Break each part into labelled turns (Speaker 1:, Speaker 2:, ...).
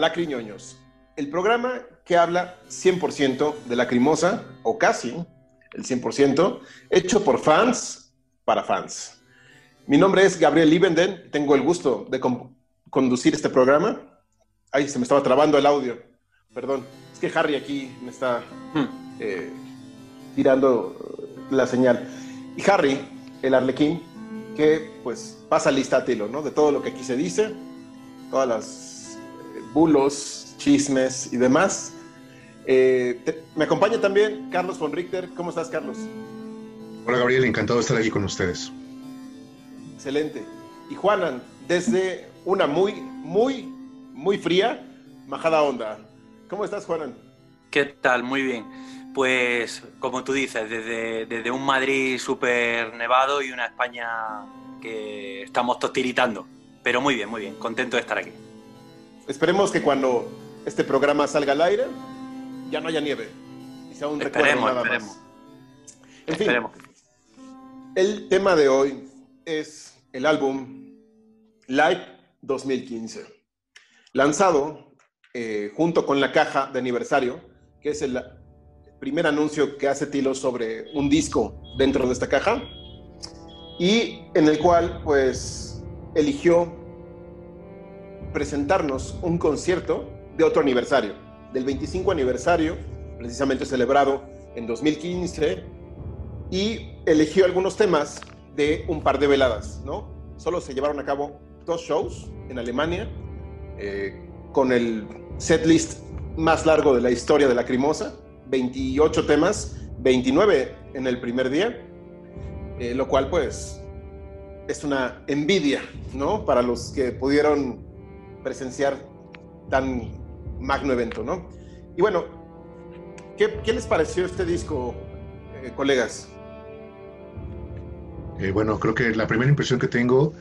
Speaker 1: Lacriñoños, el programa que habla 100% de Lacrimosa, o casi el 100%, hecho por fans para fans. Mi nombre es Gabriel Liebenden, tengo el gusto de conducir este programa. Ay, se me estaba trabando el audio, perdón. Es que Harry aquí me está hmm. eh, tirando la señal. Y Harry, el arlequín, que pues pasa lista a tilo, ¿no? De todo lo que aquí se dice, todas las bulos, chismes y demás. Eh, me acompaña también Carlos von Richter. ¿Cómo estás, Carlos?
Speaker 2: Hola, Gabriel. Encantado de estar aquí con ustedes.
Speaker 1: Excelente. Y Juanan, desde una muy, muy, muy fría, majada onda. ¿Cómo estás, Juanan?
Speaker 3: ¿Qué tal? Muy bien. Pues, como tú dices, desde, desde un Madrid súper nevado y una España que estamos tostiritando. Pero muy bien, muy bien. Contento de estar aquí.
Speaker 1: Esperemos que cuando este programa salga al aire ya no haya nieve. Y sea un
Speaker 3: esperemos, nada esperemos. Más.
Speaker 1: En esperemos. el tema de hoy es el álbum Live 2015, lanzado eh, junto con la caja de aniversario, que es el primer anuncio que hace Tilo sobre un disco dentro de esta caja, y en el cual pues eligió presentarnos un concierto de otro aniversario, del 25 aniversario, precisamente celebrado en 2015, y eligió algunos temas de un par de veladas, ¿no? Solo se llevaron a cabo dos shows en Alemania, eh, con el setlist más largo de la historia de la Crimosa, 28 temas, 29 en el primer día, eh, lo cual pues es una envidia, ¿no? Para los que pudieron presenciar tan magno evento, ¿no? Y bueno, ¿qué, les pareció este disco, eh, colegas?
Speaker 2: Eh, bueno, creo que la primera impresión que tengo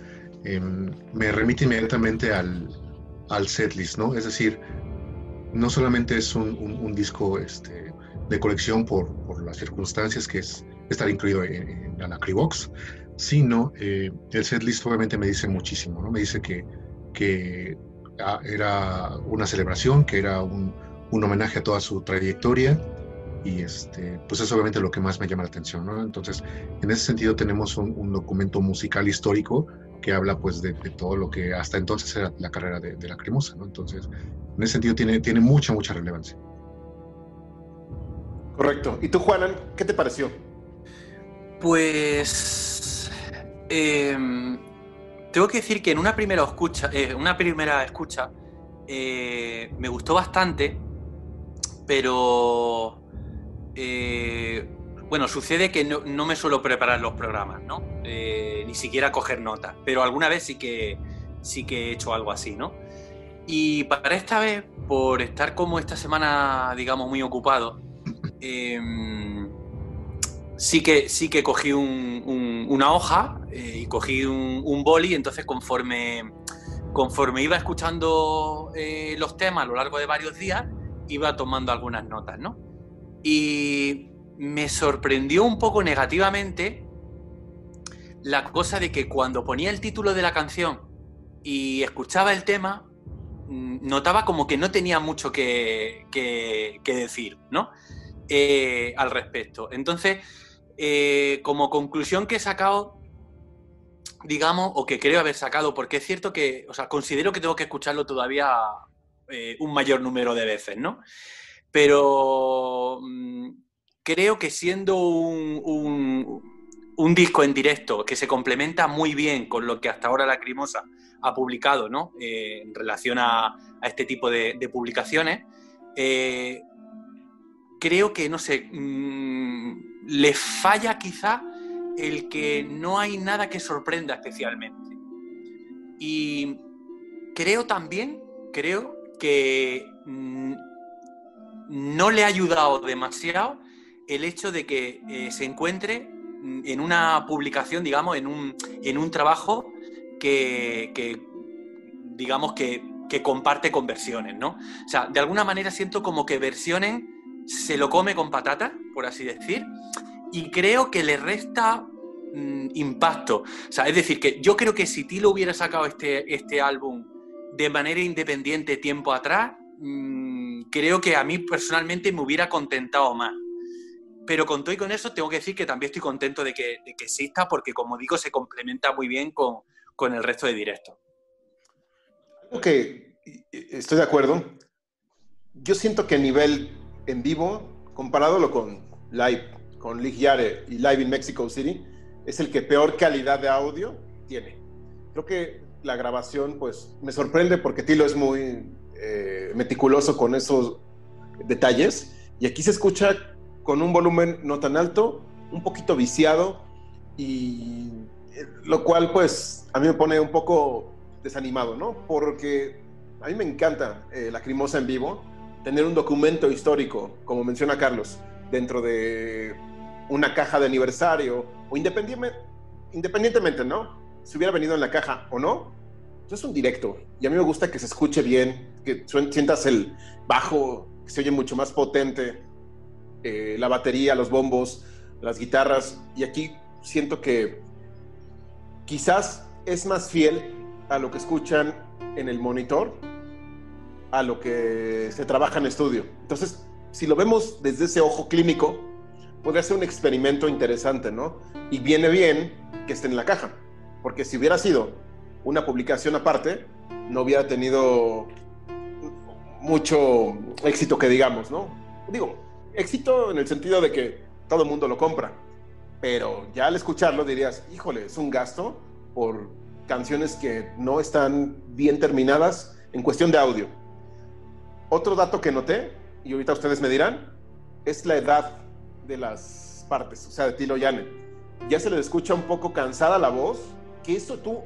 Speaker 2: em, me remite inmediatamente al, al setlist, ¿no? Es decir, no solamente es un, disco este, de colección por, por, las circunstancias que es estar incluido en, la Nacribox, sino eh, el setlist obviamente me dice muchísimo, ¿no? Me dice que, que era una celebración, que era un, un homenaje a toda su trayectoria, y este, pues es obviamente lo que más me llama la atención, ¿no? Entonces, en ese sentido tenemos un, documento musical histórico que habla pues de, todo lo que hasta entonces era la carrera de, la Cremosa, ¿no? Entonces, en ese sentido tiene, tiene mucha, mucha relevancia.
Speaker 1: Correcto. ¿Y tú, Juanan, qué te pareció?
Speaker 3: Pues... Em, tengo que decir que en una primera escucha, eh, una primera escucha eh, me gustó bastante, pero eh, bueno, sucede que no, me suelo preparar los programas, ¿no? Ni siquiera coger notas, pero alguna vez sí que, sí que he hecho algo así, ¿no? Y para esta vez, por estar como esta semana, digamos, muy ocupado, em, sí, que, sí que cogí una hoja eh, y cogí un, un, boli, entonces conforme, conforme iba escuchando los temas a lo largo de varios días, iba tomando algunas notas, ¿no? Y me sorprendió un poco negativamente la cosa de que cuando ponía el título de la canción y escuchaba el tema, mm, notaba como que no tenía mucho que, decir, ¿no? Eh, al respecto. Entonces, eh, como conclusión que he sacado, digamos, o que creo haber sacado, porque es cierto que, o sea, considero que tengo que escucharlo todavía eh, un mayor número de veces, ¿no? pero mm, creo que siendo un, disco en directo que se complementa muy bien con lo que hasta ahora la Crimosa ha publicado ¿no? Eh, en relación a, este tipo de, publicaciones, creo que, no sé, mm, le falla quizá el que no hay nada que sorprenda especialmente. Y creo también, creo que mm, no le ha ayudado demasiado el hecho de que eh, se encuentre en una publicación, digamos, en un, en un trabajo que, digamos, que, comparte con versiones, ¿no? O sea, de alguna manera siento como que versiones se lo come con patata, por así decir, y creo que le resta mm, impacto. Es decir, que yo creo que si Tilo hubiera sacado este, este álbum de manera independiente tiempo atrás, mm, creo que a mí personalmente me hubiera contentado más. Pero con todo y con eso tengo que decir que también estoy contento de que, exista porque, como digo, se complementa muy bien con, con el resto de directos.
Speaker 1: Ok, estoy de acuerdo. Yo siento que a nivel en vivo, comparándolo con live, con Ligiare y live in Mexico City, es el que peor calidad de audio tiene. Creo que la grabación, pues, me sorprende porque Tilo es muy eh, meticuloso con esos detalles y aquí se escucha con un volumen no tan alto, un poquito viciado y eh, lo cual, pues, a mí me pone un poco desanimado, ¿no? Porque a mí me encanta eh, la Crimosa en vivo, tener un documento histórico, como menciona Carlos, dentro de una caja de aniversario o independientemente, ¿no? Si hubiera venido en la caja o no, es un directo. Y a mí me gusta que se escuche bien, que sientas el bajo, que se oye mucho más potente, eh, la batería, los bombos, las guitarras. Y aquí siento que quizás es más fiel a lo que escuchan en el monitor, a lo que se trabaja en estudio. Entonces, si lo vemos desde ese ojo clínico, podría ser un experimento interesante, ¿no? Y viene bien que esté en la caja, porque si hubiera sido una publicación aparte, no hubiera tenido mucho éxito que digamos, ¿no? Digo, éxito en el sentido de que todo el mundo lo compra, pero ya al escucharlo dirías, híjole, es un gasto por canciones que no están bien terminadas en cuestión de audio. Otro dato que noté, y ahorita ustedes me dirán, es la edad de las partes, o sea, de Tilo Yane. Ya se le escucha un poco cansada la voz, que esto tú,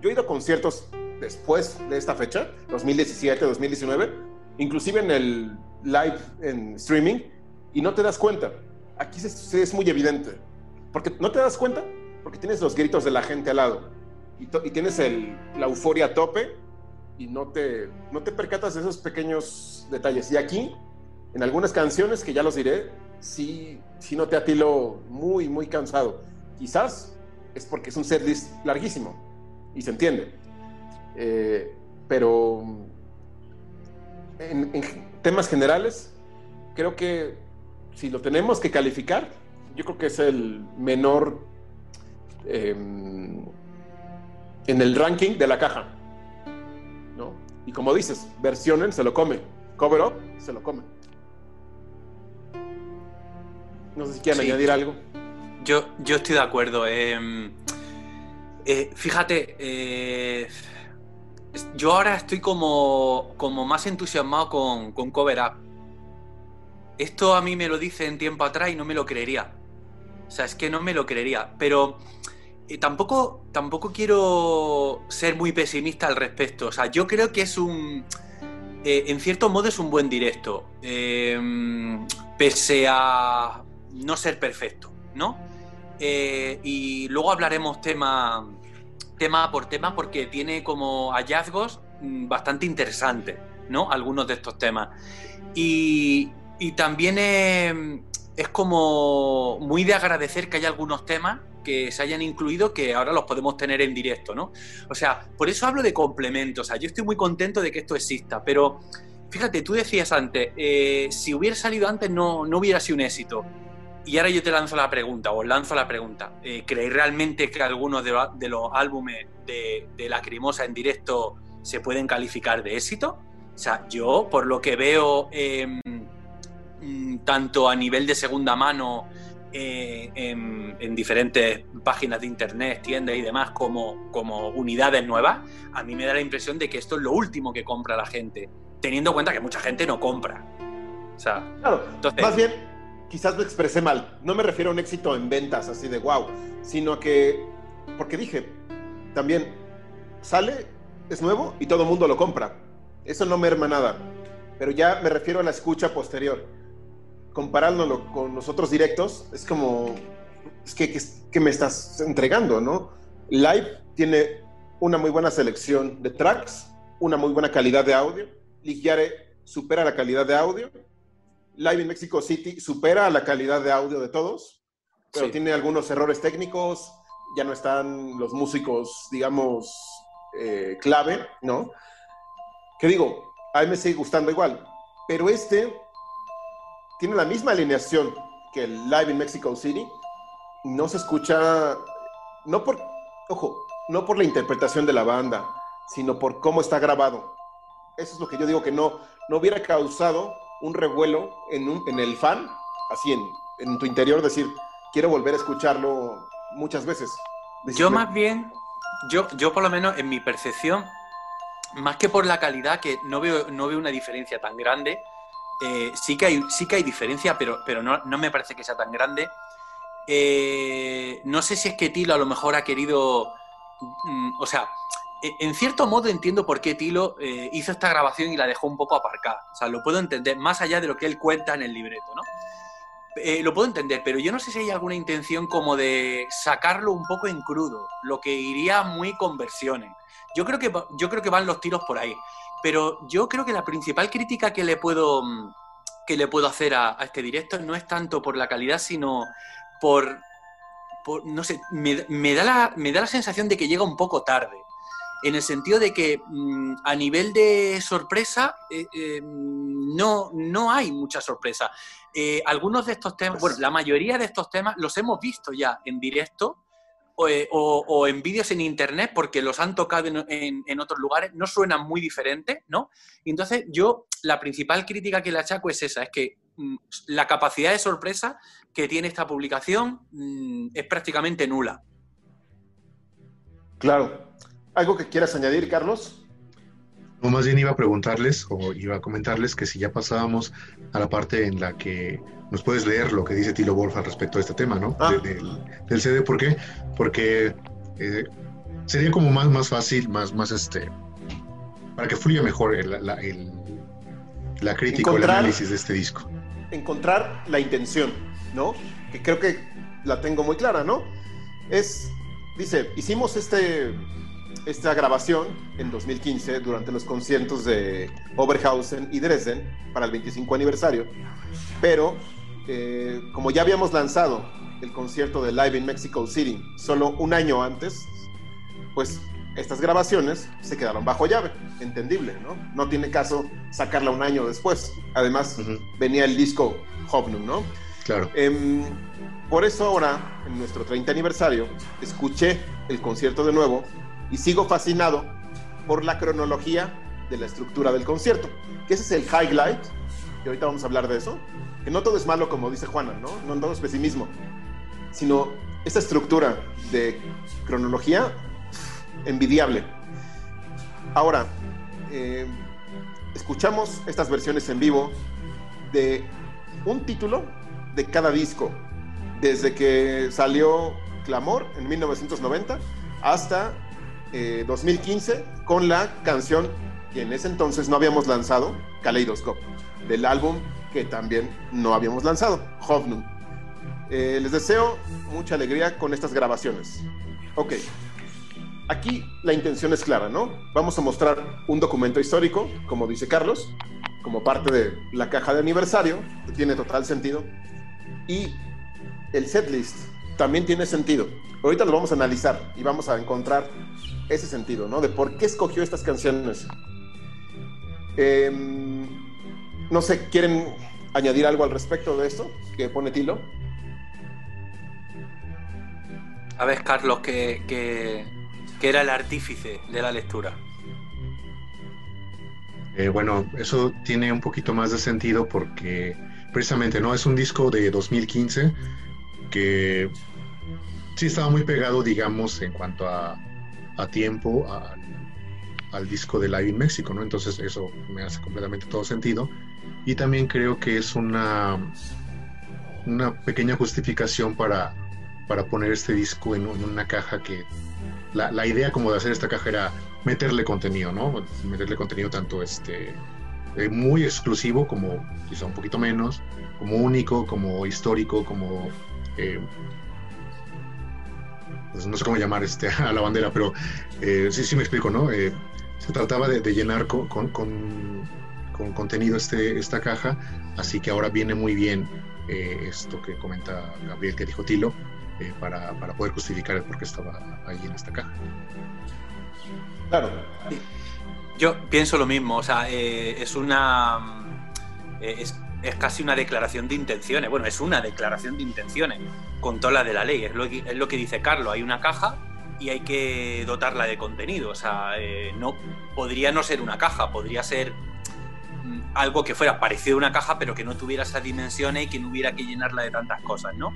Speaker 1: yo he ido a conciertos después de esta fecha, 2017, 2019, inclusive en el live en streaming, y no te das cuenta. Aquí es muy evidente, porque no te das cuenta, porque tienes los gritos de la gente al lado, y, tienes la euforia a tope, y no te, no te percatas de esos pequeños detalles. Y aquí, en algunas canciones, que ya los diré, sí, sí noté a Tilo muy, muy cansado. Quizás es porque es un setlist larguísimo y se entiende. Eh, pero en, temas generales, creo que si lo tenemos que calificar, yo creo que es el menor em, en el ranking de la caja. Y como dices, versionen se lo come, cover up se lo come. No sé si quieren añadir algo.
Speaker 3: Yo, yo estoy de acuerdo. Em, eh, fíjate, eh, yo ahora estoy como, como más entusiasmado con, con, Cover Up. Esto a mí me lo dice en tiempo atrás y no me lo creería. O sea, es que no me lo creería. Pero eh, tampoco, tampoco quiero ser muy pesimista al respecto. O sea, yo creo que es un. en cierto modo es un buen directo. Em, pese a no ser perfecto, ¿no? Eh, y luego hablaremos tema, tema por tema porque tiene como hallazgos mm, bastante interesantes, ¿no? Algunos de estos temas. Y, también es, como muy de agradecer que haya algunos temas que se hayan incluido que ahora los podemos tener en directo, ¿no? O sea, por eso hablo de complementos. O sea, yo estoy muy contento de que esto exista, pero fíjate, tú decías antes, eh, si hubiera salido antes no, no hubiera sido un éxito. Y ahora yo te lanzo la pregunta, os lanzo la pregunta. Eh, ¿Creéis realmente que algunos de, los álbumes de, de Lacrimosa en directo se pueden calificar de éxito? O sea, yo, por lo que veo, em, mm, tanto a nivel de segunda mano, eh, en, diferentes páginas de internet, tiendas y demás, como, como unidades nuevas, a mí me da la impresión de que esto es lo último que compra la gente, teniendo en cuenta que mucha gente no compra.
Speaker 1: O sea, claro, entonces, más bien quizás lo expresé mal. No me refiero a un éxito en ventas así de wow, sino que, porque dije, también sale, es nuevo y todo el mundo lo compra. Eso no merma nada. Pero ya me refiero a la escucha posterior. Comparándolo con los otros directos, es como, es que, que, me estás entregando, ¿no? Live tiene una muy buena selección de tracks, una muy buena calidad de audio. Ligiare supera la calidad de audio Live in Mexico City supera la calidad de audio de todos, pero tiene algunos errores técnicos, ya no están los músicos, digamos, eh, clave, ¿no? que digo, a mí me sigue gustando igual, pero este tiene la misma alineación que el Live in Mexico City, no se escucha, no por, ojo, no por la interpretación de la banda, sino por cómo está grabado. Eso es lo que yo digo que no, no hubiera causado un revuelo en, un, en el fan, así en, en tu interior, decir, quiero volver a escucharlo muchas veces.
Speaker 3: Yo más bien, yo, yo por lo menos en mi percepción, más que por la calidad, que no veo, no veo una diferencia tan grande, eh, sí, que hay, sí que hay diferencia, pero, pero no, no me parece que sea tan grande. Eh, no sé si es que Tilo a lo mejor ha querido, mm, o sea, e, en cierto modo entiendo por qué Tilo eh, hizo esta grabación y la dejó un poco aparcada. O sea, lo puedo entender, más allá de lo que él cuenta en el libreto, ¿no? Lo puedo entender, pero yo no sé si hay alguna intención como de sacarlo un poco en crudo, lo que iría muy con versiones. Yo creo que, yo creo que van los tiros por ahí. Pero yo creo que la principal crítica que le puedo, que le puedo hacer a, este directo no es tanto por la calidad, sino por, no sé, me, da la, me da la sensación de que llega un poco tarde en el sentido de que mm, a nivel de sorpresa eh, eh, no, no hay mucha sorpresa. Eh, algunos de estos temas, bueno, la mayoría de estos temas los hemos visto ya en directo o, en vídeos en internet porque los han tocado en, otros lugares, no suenan muy diferentes, ¿no? entonces yo, la principal crítica que le achaco es esa, es que mm, la capacidad de sorpresa que tiene esta publicación mm, es prácticamente nula.
Speaker 1: Claro, ¿Algo que quieras añadir, Carlos?
Speaker 2: No, más bien iba a preguntarles o iba a comentarles que si ya pasábamos a la parte en la que nos puedes leer lo que dice Tilo Wolf al respecto de este tema, ¿no? Ah. del, CD. ¿Por qué? Porque eh, sería como más, más fácil, más, más este, para que fluya mejor la crítica o el análisis de este disco.
Speaker 1: Encontrar la intención, ¿no? Que creo que la tengo muy clara, ¿no? Es, dice, hicimos este esta grabación en 2015 durante los conciertos de Oberhausen y Dresden para el 25 aniversario, pero eh, como ya habíamos lanzado el concierto de Live in Mexico City solo un año antes, pues estas grabaciones se quedaron bajo llave, entendible, ¿no? No tiene caso sacarla un año después. Además, venía el disco Hoffnung, ¿no?
Speaker 2: Claro.
Speaker 1: Em, por eso ahora, en nuestro 30 aniversario, escuché el concierto de nuevo y sigo fascinado por la cronología de la estructura del concierto, que ese es el highlight, que ahorita vamos a hablar de eso, que no todo es malo como dice Juana, ¿no? No todo es pesimismo, sino esta estructura de cronología envidiable. Ahora, eh, escuchamos estas versiones en vivo de un título de cada disco, desde que salió Clamor en 1990 hasta 2015 eh, con la canción que en ese entonces no habíamos lanzado, Kaleidoscope, del álbum que también no habíamos lanzado, Hovnum. Eh, les deseo mucha alegría con estas grabaciones. Ok, aquí la intención es clara, ¿no? Vamos a mostrar un documento histórico, como dice Carlos, como parte de la caja de aniversario, que tiene total sentido, y el setlist también tiene sentido. Ahorita lo vamos a analizar y vamos a encontrar ese sentido, ¿no? De por qué escogió estas canciones. Em, no sé, ¿quieren añadir algo al respecto de esto que pone Tilo?
Speaker 3: A ver, Carlos, que, que, era el artífice de la lectura.
Speaker 2: Eh, bueno, eso tiene un poquito más de sentido porque precisamente no es un disco de 2015 que sí estaba muy pegado, digamos, en cuanto a a tiempo al, disco de Live in México, ¿no? Entonces eso me hace completamente todo sentido. Y también creo que es una, una pequeña justificación para, para poner este disco en, una caja que la, la, idea como de hacer esta caja era meterle contenido, ¿no? Meterle contenido tanto este eh, muy exclusivo como quizá un poquito menos, como único, como histórico, como eh, pues, no sé cómo llamar este, a la bandera, pero eh, sí, sí me explico, ¿no? Eh, se trataba de, llenar con, con, contenido este, esta caja, así que ahora viene muy bien eh, esto que comenta Gabriel, que dijo Tilo, para, para, poder justificar el por qué estaba ahí en esta caja.
Speaker 1: Claro.
Speaker 3: Yo pienso lo mismo, o sea, eh, es una. Eh, es, casi una declaración de intenciones. Bueno, es una declaración de intenciones con toda la de la ley. Es lo, que, es dice Carlos. Hay una caja y hay que dotarla de contenido. O sea, eh, no podría no ser una caja, podría ser mm, algo que fuera parecido a una caja, pero que no tuviera esas dimensiones y que no hubiera que llenarla de tantas cosas, ¿no?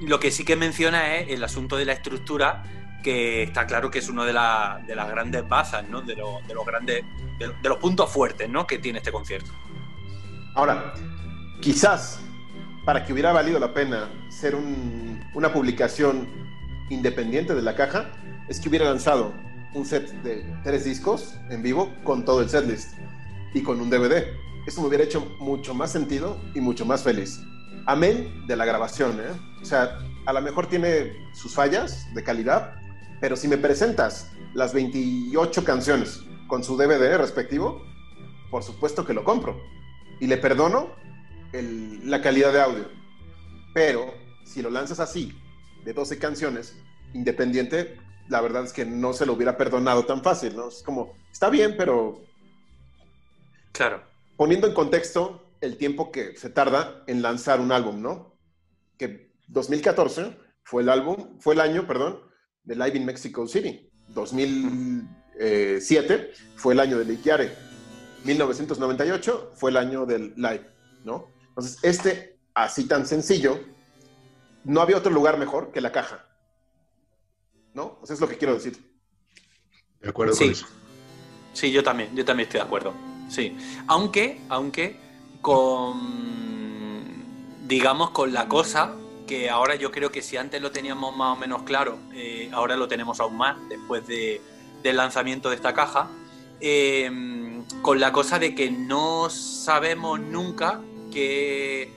Speaker 3: lo que sí que menciona es el asunto de la estructura que está claro que es uno de, de las grandes bazas, ¿no? de, los grandes, de, los puntos fuertes ¿no? que tiene este concierto.
Speaker 1: Ahora, quizás para que hubiera valido la pena ser una publicación independiente de la caja, es que hubiera lanzado un set de tres discos en vivo con todo el setlist y con un DVD. Eso me hubiera hecho mucho más sentido y mucho más feliz. Amén de la grabación, ¿eh? O sea, a lo mejor tiene sus fallas de calidad, pero si me presentas las 28 canciones con su DVD respectivo, por supuesto que lo compro. Y le perdono la calidad de audio. Pero si lo lanzas así, de 12 canciones, independiente, la verdad es que no se lo hubiera perdonado tan fácil, ¿no? Es como, está bien, pero...
Speaker 3: Claro.
Speaker 1: Poniendo en contexto el tiempo que se tarda en lanzar un álbum, ¿no? Que 2014 fue el álbum, fue el año, perdón, de Live in Mexico City. 2007 fue el año del Iquiare. 1998 fue el año del Live, ¿no? Entonces, este, así tan sencillo, no había otro lugar mejor que la caja. ¿No? O sea, es lo que quiero decir.
Speaker 2: De acuerdo
Speaker 3: sí.
Speaker 2: con eso.
Speaker 3: Sí, yo también, yo también estoy de acuerdo. Sí. Aunque, aunque con, digamos, con la cosa que ahora yo creo que si antes lo teníamos más o menos claro, eh, ahora lo tenemos aún más después de, del lanzamiento de esta caja, em, con la cosa de que no sabemos nunca qué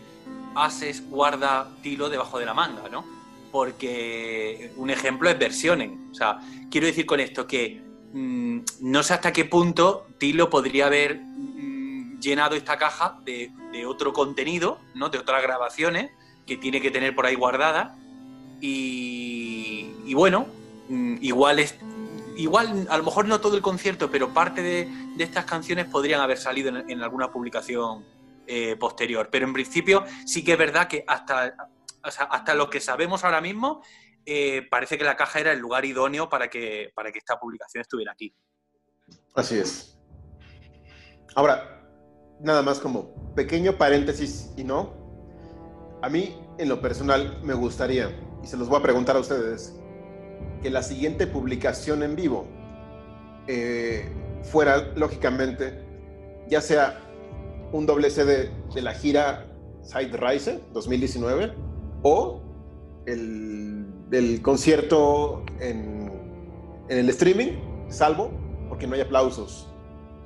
Speaker 3: haces guarda Tilo debajo de la manga, ¿no? Porque un ejemplo es versiones. O sea, quiero decir con esto que mm, no sé hasta qué punto Tilo podría haber mm, llenado esta caja de, de otro contenido, ¿no? De otras grabaciones que tiene que tener por ahí guardada. Y, bueno, mm, igual es. Igual, a lo mejor no todo el concierto, pero parte de, estas canciones podrían haber salido en, alguna publicación eh, posterior. Pero en principio sí que es verdad que hasta, hasta lo que sabemos ahora mismo, eh, parece que la caja era el lugar idóneo para que, para que esta publicación estuviera aquí.
Speaker 1: Así es. Ahora, nada más como pequeño paréntesis y no, a mí, en lo personal, me gustaría, y se los voy a preguntar a ustedes, que la siguiente publicación en vivo eh, fuera, lógicamente, ya sea un doble CD de la gira Side Rise 2019 o el, concierto en el streaming, salvo porque no hay aplausos.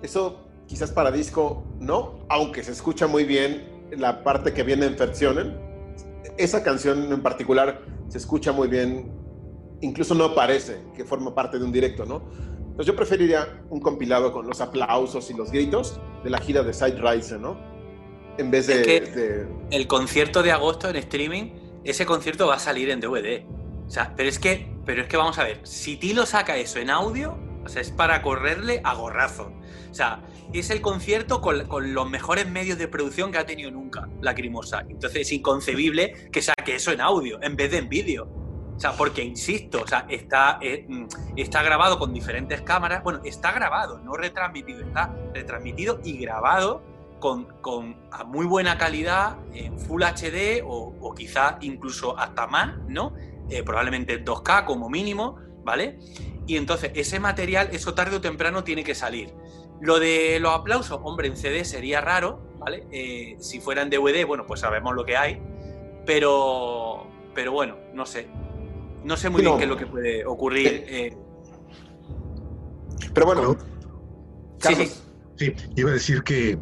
Speaker 1: Eso quizás para disco no, aunque se escucha muy bien la parte que viene en Versionen esa canción en particular se escucha muy bien, incluso no parece que forma parte de un directo, ¿no? Entonces yo preferiría un compilado con los aplausos y los gritos de la gira de Side Rise, ¿no? En vez de,
Speaker 3: El concierto de agosto en streaming, ese concierto va a salir en DVD. O sea, pero es que, pero es que vamos a ver, si Tilo saca eso en audio, o sea, es para correrle a gorrazo. O sea, es el concierto con, los mejores medios de producción que ha tenido nunca Lacrimosa. Entonces es inconcebible que saque eso en audio en vez de en vídeo. O sea, porque insisto, o sea, está, eh, mm, está grabado con diferentes cámaras. Bueno, está grabado, no retransmitido, está retransmitido y grabado con, a muy buena calidad en Full HD o, quizá incluso hasta más, ¿no? Eh, probablemente 2K como mínimo, ¿vale? Y entonces ese material, eso tarde o temprano tiene que salir. Lo de los aplausos, hombre, en CD sería raro, ¿vale? Eh, si fuera en DVD, bueno, pues sabemos lo que hay, pero, pero bueno, no sé. No sé muy bien qué es lo que puede ocurrir. Eh.
Speaker 1: Pero bueno,
Speaker 2: sí, sí. sí, iba a decir que,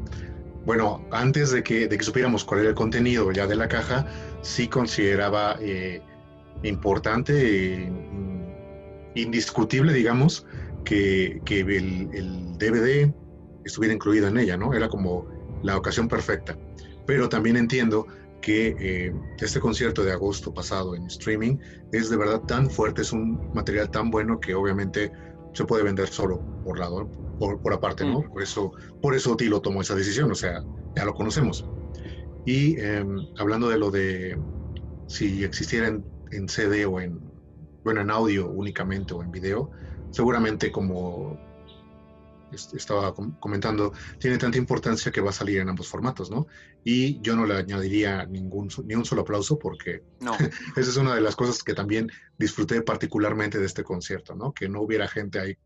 Speaker 2: bueno, antes de que, de que supiéramos cuál era el contenido ya de la caja, sí consideraba eh, importante, indiscutible, digamos, que, el, DVD estuviera incluido en ella, ¿no? Era como la ocasión perfecta. Pero también entiendo que eh, este concierto de agosto pasado en streaming es de verdad tan fuerte, es un material tan bueno que obviamente se puede vender solo por lado, por, por aparte, ¿no? Mm. Por eso, por eso Tilo tomó esa decisión, o sea, ya lo conocemos. Y em, hablando de lo de si existiera en, CD o en, bueno, en audio únicamente o en video, seguramente como estaba comentando, tiene tanta importancia que va a salir en ambos formatos, ¿no? Y yo no le añadiría ningún, ni un solo aplauso porque no. esa es una de las cosas que también disfruté particularmente de este concierto, ¿no? Que no hubiera gente ahí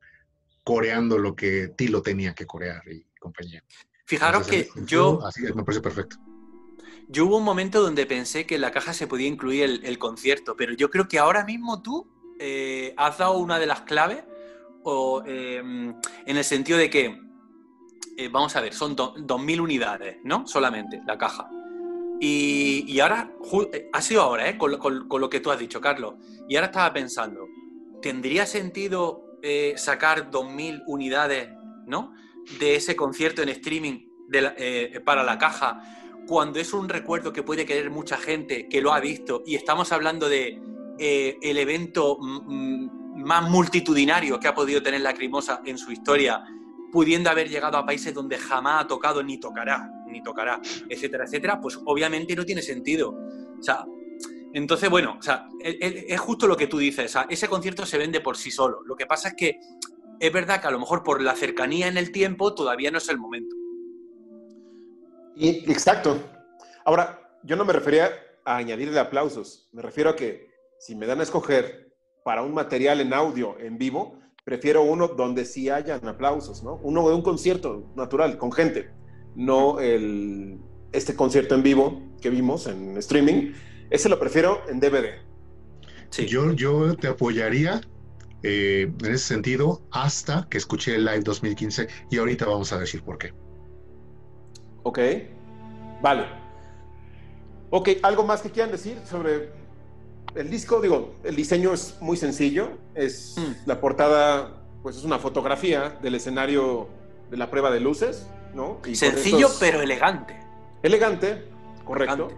Speaker 2: coreando lo que Tilo tenía que corear y compañía.
Speaker 3: Fijaros que yo...
Speaker 2: Así me parece perfecto.
Speaker 3: Yo hubo un momento donde pensé que en la caja se podía incluir el, concierto, pero yo creo que ahora mismo tú eh, has dado una de las claves o, em, en el sentido de que, eh, vamos a ver, son 2.000 unidades, ¿no? Solamente la caja. Y, ahora, eh, ha sido ahora, ¿eh? Con, lo que tú has dicho, Carlos. Y ahora estaba pensando, ¿tendría sentido sacar 2.000 unidades, ¿no? De ese concierto en streaming para la caja, cuando es un recuerdo que puede querer mucha gente que lo ha visto y estamos hablando de el evento más multitudinario que ha podido tener la Crimosa en su historia, pudiendo haber llegado a países donde jamás ha tocado ni tocará, ni tocará, etcétera, etcétera, pues obviamente no tiene sentido. O sea, entonces, bueno, o sea, es justo lo que tú dices, ese concierto se vende por sí solo. Lo que pasa es que es verdad que a lo mejor por la cercanía en el tiempo todavía no es el momento.
Speaker 1: Exacto. Ahora, yo no me refería a añadirle aplausos, me refiero a que si me dan a escoger para un material en audio en vivo, prefiero uno donde sí hayan aplausos, ¿no? Uno de un concierto natural, con gente, no el, este concierto en vivo que vimos en streaming. Ese lo prefiero en DVD.
Speaker 2: Sí. Yo, yo te apoyaría eh, en ese sentido hasta que escuché el Live 2015 y ahorita vamos a decir por qué.
Speaker 1: Ok, vale. Ok, ¿algo más que quieran decir sobre el disco, digo, el diseño es muy sencillo. Es mm. la portada, pues es una fotografía del escenario de la prueba de luces, ¿no?
Speaker 3: sencillo pero elegante.
Speaker 1: Elegante, correcto.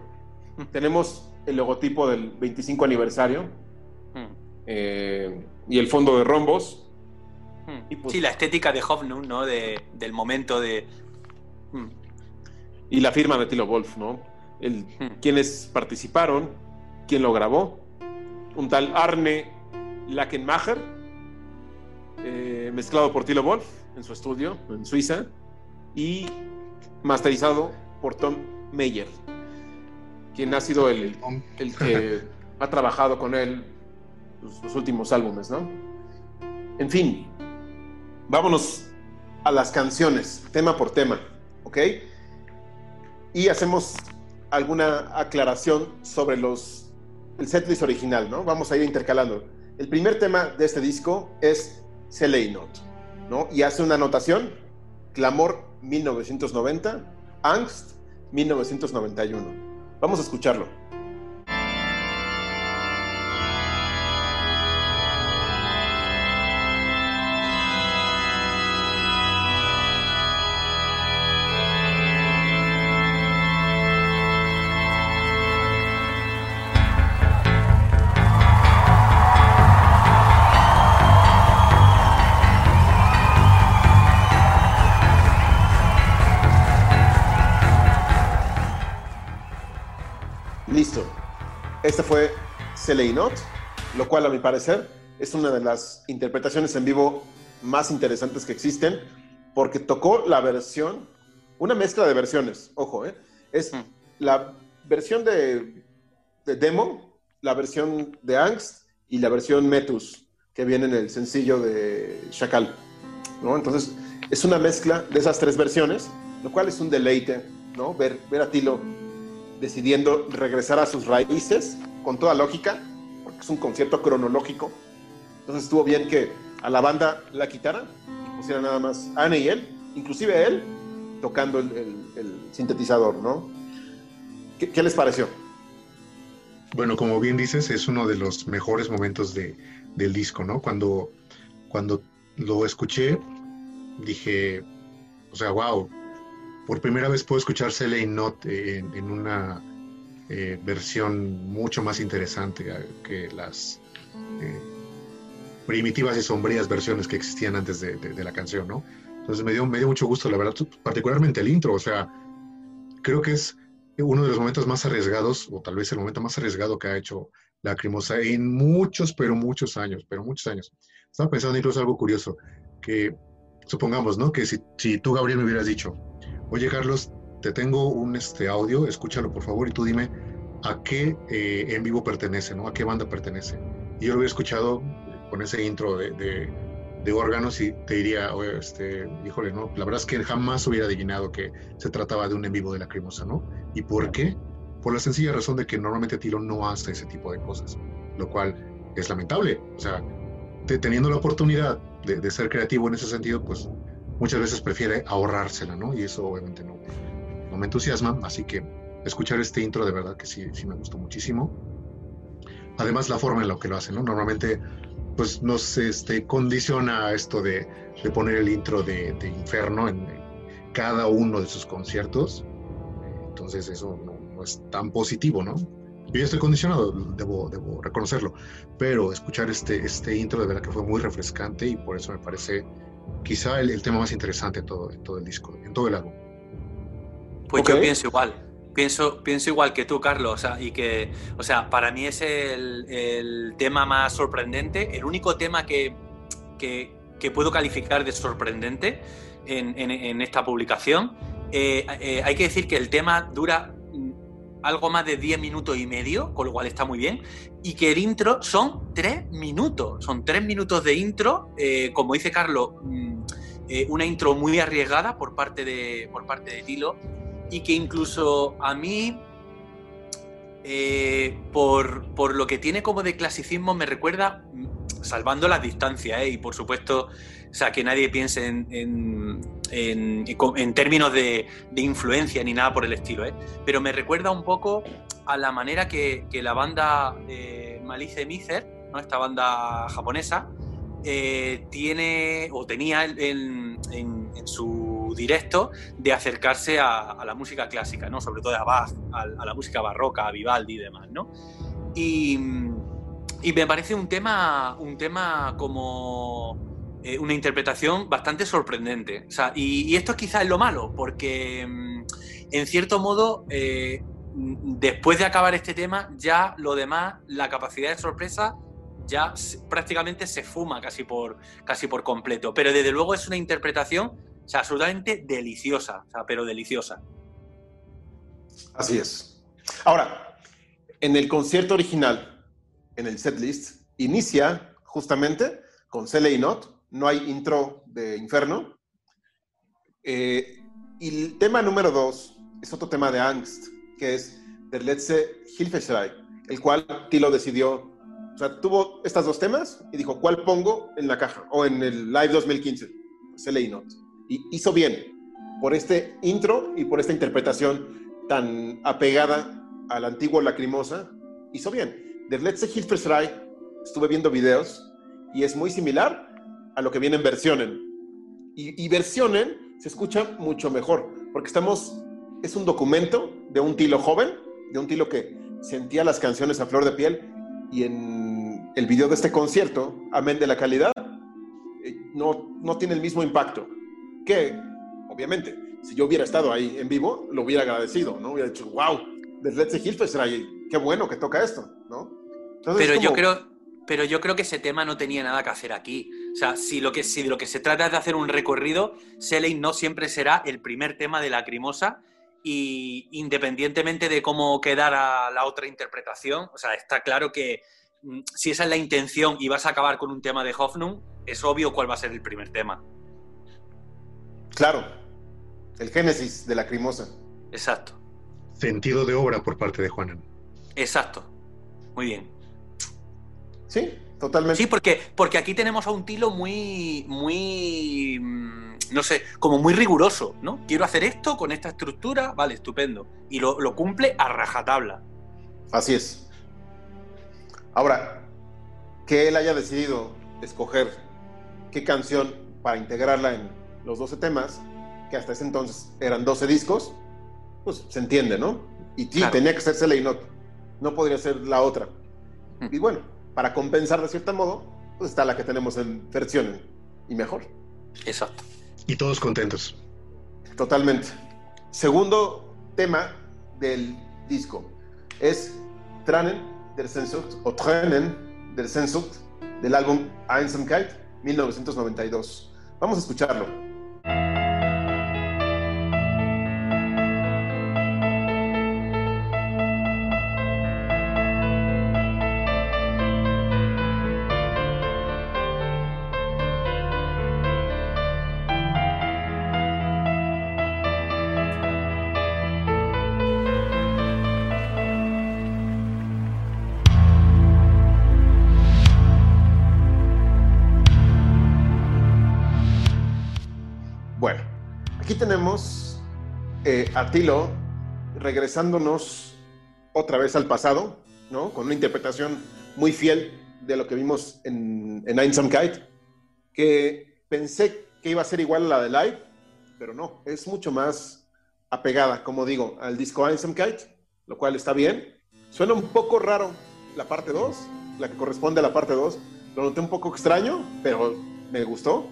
Speaker 1: Tenemos el logotipo del 25 aniversario mm. eh, y el fondo de rombos.
Speaker 3: Mm. Pues sí, la estética de Hofnung, ¿no? De, del momento de.
Speaker 1: Y la firma de Tilo Wolf, ¿no? El, quienes participaron, quién lo grabó, un tal Arne Lackenmacher, eh, mezclado por Tilo Wolf en su estudio en Suiza y masterizado por Tom Meyer, quien ha sido el, el que ha trabajado con él los, últimos álbumes, ¿no? En fin, vámonos a las canciones, tema por tema, ¿ok? Y hacemos alguna aclaración sobre los el setlist original, ¿no? Vamos a ir intercalando. El primer tema de este disco es Seley Not, ¿no? Y hace una anotación, Clamor 1990, Angst 1991. Vamos a escucharlo. Not, lo cual a mi parecer es una de las interpretaciones en vivo más interesantes que existen, porque tocó la versión, una mezcla de versiones, ojo, ¿eh? es la versión de, demo, la versión de Angst y la versión Metus, que viene en el sencillo de Chacal. ¿no? Entonces, es una mezcla de esas tres versiones, lo cual es un deleite, ¿no? Ver, ver a Tilo decidiendo regresar a sus raíces con toda lógica, porque es un concierto cronológico. Entonces estuvo bien que a la banda la quitaran y pusiera nada más Anne y él, inclusive él, tocando el, sintetizador, ¿no? ¿Qué, les pareció?
Speaker 2: Bueno, como bien dices, es uno de los mejores momentos de, del disco, ¿no? Cuando, cuando lo escuché, dije, o sea, wow, por primera vez puedo escuchar Celey Not en, una eh, versión mucho más interesante que las, eh, primitivas y sombrías versiones que existían antes de, la canción, ¿no? Entonces me dio, me dio mucho gusto, la verdad, particularmente el intro, o sea, creo que es uno de los momentos más arriesgados, o tal vez el momento más arriesgado que ha hecho Lacrimosa en muchos, pero muchos años, pero muchos años. Estaba pensando incluso algo curioso, que supongamos, ¿no? Que si, si tú, Gabriel, me hubieras dicho, oye, Carlos, te tengo un este, audio, escúchalo por favor y tú dime a qué eh, en vivo pertenece, ¿no? A qué banda pertenece. Y yo lo hubiera escuchado con ese intro de, de, órganos y te diría, oye, este, híjole, ¿no? La verdad es que jamás hubiera adivinado que se trataba de un en vivo de Lacrimosa, ¿no? ¿Y por qué? Por la sencilla razón de que normalmente Tilo no hace ese tipo de cosas, lo cual es lamentable. O sea, teniendo la oportunidad de, ser creativo en ese sentido, pues muchas veces prefiere ahorrársela, ¿no? Y eso obviamente no, no me entusiasma, así que escuchar este intro de verdad que sí, sí me gustó muchísimo. Además, la forma en la que lo hacen, ¿no? Normalmente, pues nos este, condiciona esto de, de poner el intro de, de Inferno en, cada uno de sus conciertos. Entonces, eso no, no es tan positivo, ¿no? Yo ya estoy condicionado, debo, debo reconocerlo, pero escuchar este, este intro de verdad que fue muy refrescante y por eso me parece quizá el, tema más interesante en todo, todo el disco, en todo el álbum.
Speaker 3: Pues yo pienso igual, pienso, pienso igual que tú, Carlos, o sea, y que, o sea, para mí es el, el tema más sorprendente, el único tema que, que, que puedo calificar de sorprendente en, en, esta publicación. Eh, eh, hay que decir que el tema dura algo más de 10 minutos y medio, con lo cual está muy bien, y que el intro son 3 minutos, son 3 minutos de intro, eh, como dice Carlos, mm, una intro muy arriesgada por parte de, por parte de Tilo, y que incluso a mí, eh, por, por, lo que tiene como de clasicismo, me recuerda, mm, salvando las distancias, y por supuesto sea, que nadie piense en, en, términos de, influencia ni nada por el estilo, ¿eh? Pero me recuerda un poco a la manera que, la banda eh, Malice Miser, ¿no? esta banda japonesa, eh, tiene o tenía en, su directo de acercarse a, la música clásica, ¿no? sobre todo a Bach, a, la música barroca, a Vivaldi y demás. ¿no? Y, me parece un tema, un tema como eh, una interpretación bastante sorprendente. y, esto quizás es lo malo, porque mm, en cierto modo, eh, después de acabar este tema, ya lo demás, la capacidad de sorpresa, ya prácticamente se fuma casi por, casi por completo. Pero desde luego es una interpretación absolutamente deliciosa, pero deliciosa.
Speaker 1: Así es. Ahora, en el concierto original, en el setlist, inicia justamente con Cele y Not, no hay intro de Inferno. Eh, y el tema número dos es otro tema de Angst, que es Der letzte Hilfeschrei, el cual Tilo decidió, o sea, tuvo estos dos temas y dijo, ¿cuál pongo en la caja? O en el Live 2015, se leí not. Hizo bien por este intro y por esta interpretación tan apegada al antiguo Lacrimosa, hizo bien. Der letzte Hilfeschrei, estuve viendo videos y es muy similar a lo que viene en Versionen. Y, y Versionen se escucha mucho mejor, porque estamos, es un documento de un tilo joven, de un tilo que sentía las canciones a flor de piel, y en el video de este concierto, amén de la calidad, eh, no, no tiene el mismo impacto que, obviamente, si yo hubiera estado ahí en vivo, lo hubiera agradecido, ¿no? Hubiera dicho, wow, desde Let's ahí, qué bueno que toca esto, ¿no?
Speaker 3: Pero yo creo, pero yo creo que ese tema no tenía nada que hacer aquí. O sea, si, lo que, si de lo que se trata es de hacer un recorrido, Selling no siempre será el primer tema de Lacrimosa y independientemente de cómo quedara la otra interpretación, o sea, está claro que mm, si esa es la intención y vas a acabar con un tema de Hoffnung, es obvio cuál va a ser el primer tema.
Speaker 1: Claro, el génesis de Lacrimosa.
Speaker 3: Exacto.
Speaker 2: Sentido de obra por parte de Juanan.
Speaker 3: Exacto. Muy bien.
Speaker 1: Sí, totalmente.
Speaker 3: Sí, porque, porque aquí tenemos a un Tilo muy, muy, mm, no sé, como muy riguroso, ¿no? Quiero hacer esto con esta estructura, vale, estupendo. Y lo, cumple a rajatabla.
Speaker 1: Así es. Ahora, que él haya decidido escoger qué canción para integrarla en los 12 temas, que hasta ese entonces eran 12 discos, pues se entiende, ¿no? Y sí, tenía que ser y no, no podría ser la otra. Mm. Y bueno, para compensar de cierto modo, pues está la que tenemos en versión y mejor.
Speaker 3: Exacto.
Speaker 2: Y todos contentos.
Speaker 1: Totalmente. Segundo tema del disco es Tranen der Sehnsucht o Tränen der Sehnsucht del álbum Einsamkeit 1992. Vamos a escucharlo. Eh, a Tilo regresándonos otra vez al pasado, ¿no? Con una interpretación muy fiel de lo que vimos en, en Einsamkeit, que pensé que iba a ser igual a la de Live, pero no, es mucho más apegada, como digo, al disco Einsamkeit, lo cual está bien. Suena un poco raro la parte 2, la que corresponde a la parte 2. Lo noté un poco extraño, pero me gustó.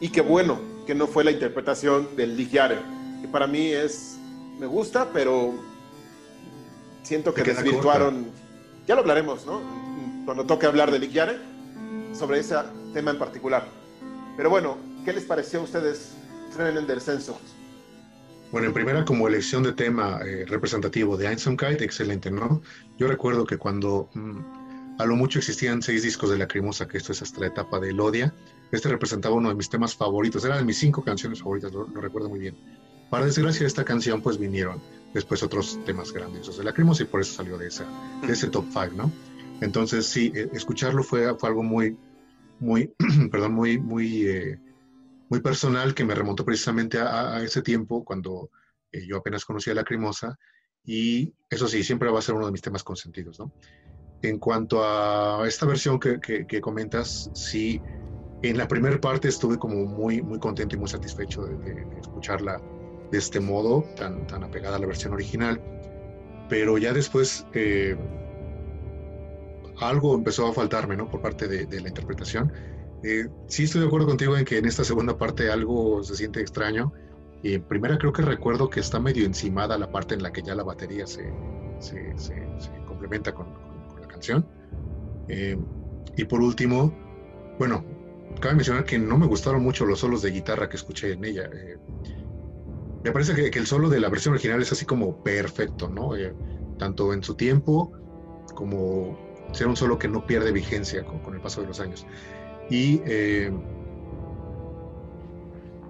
Speaker 1: Y qué bueno que no fue la interpretación del Ligiare, que para mí es, me gusta, pero siento que desvirtuaron. Ya lo hablaremos, ¿no? Cuando toque hablar de Ligiare, sobre ese tema en particular. Pero bueno, ¿qué les pareció a ustedes Tränen del Censo?
Speaker 2: Bueno, en primera, como elección de tema eh, representativo de Einsamkeit, excelente, ¿no? Yo recuerdo que cuando mm, a lo mucho existían seis discos de Lacrimosa, que esto es hasta la etapa de Elodia, este representaba uno de mis temas favoritos, era de mis cinco canciones favoritas, lo, recuerdo muy bien. Para desgracia de esta canción, pues vinieron después otros temas grandiosos de Lacrimosa y por eso salió de, esa, de ese top five, ¿no? Entonces, sí, eh, escucharlo fue, fue algo muy, muy, perdón, muy, muy, eh, muy personal que me remontó precisamente a, ese tiempo cuando eh, yo apenas conocía a Lacrimosa y eso sí, siempre va a ser uno de mis temas consentidos, ¿no? En cuanto a esta versión que, que, que comentas, sí, en la primera parte estuve como muy, muy contento y muy satisfecho de, escucharla de este modo, tan, tan apegada a la versión original. Pero ya después eh, algo empezó a faltarme, ¿no? Por parte de, la interpretación. Eh, sí estoy de acuerdo contigo en que en esta segunda parte algo se siente extraño. Y en primera creo que recuerdo que está medio encimada la parte en la que ya la batería se, se, se, complementa con, la canción. Eh, y por último, bueno, cabe mencionar que no me gustaron mucho los solos de guitarra que escuché en ella. Eh, me parece que, el solo de la versión original es así como perfecto, ¿no? Eh, tanto en su tiempo como ser un solo que no pierde vigencia con, el paso de los años. Y eh,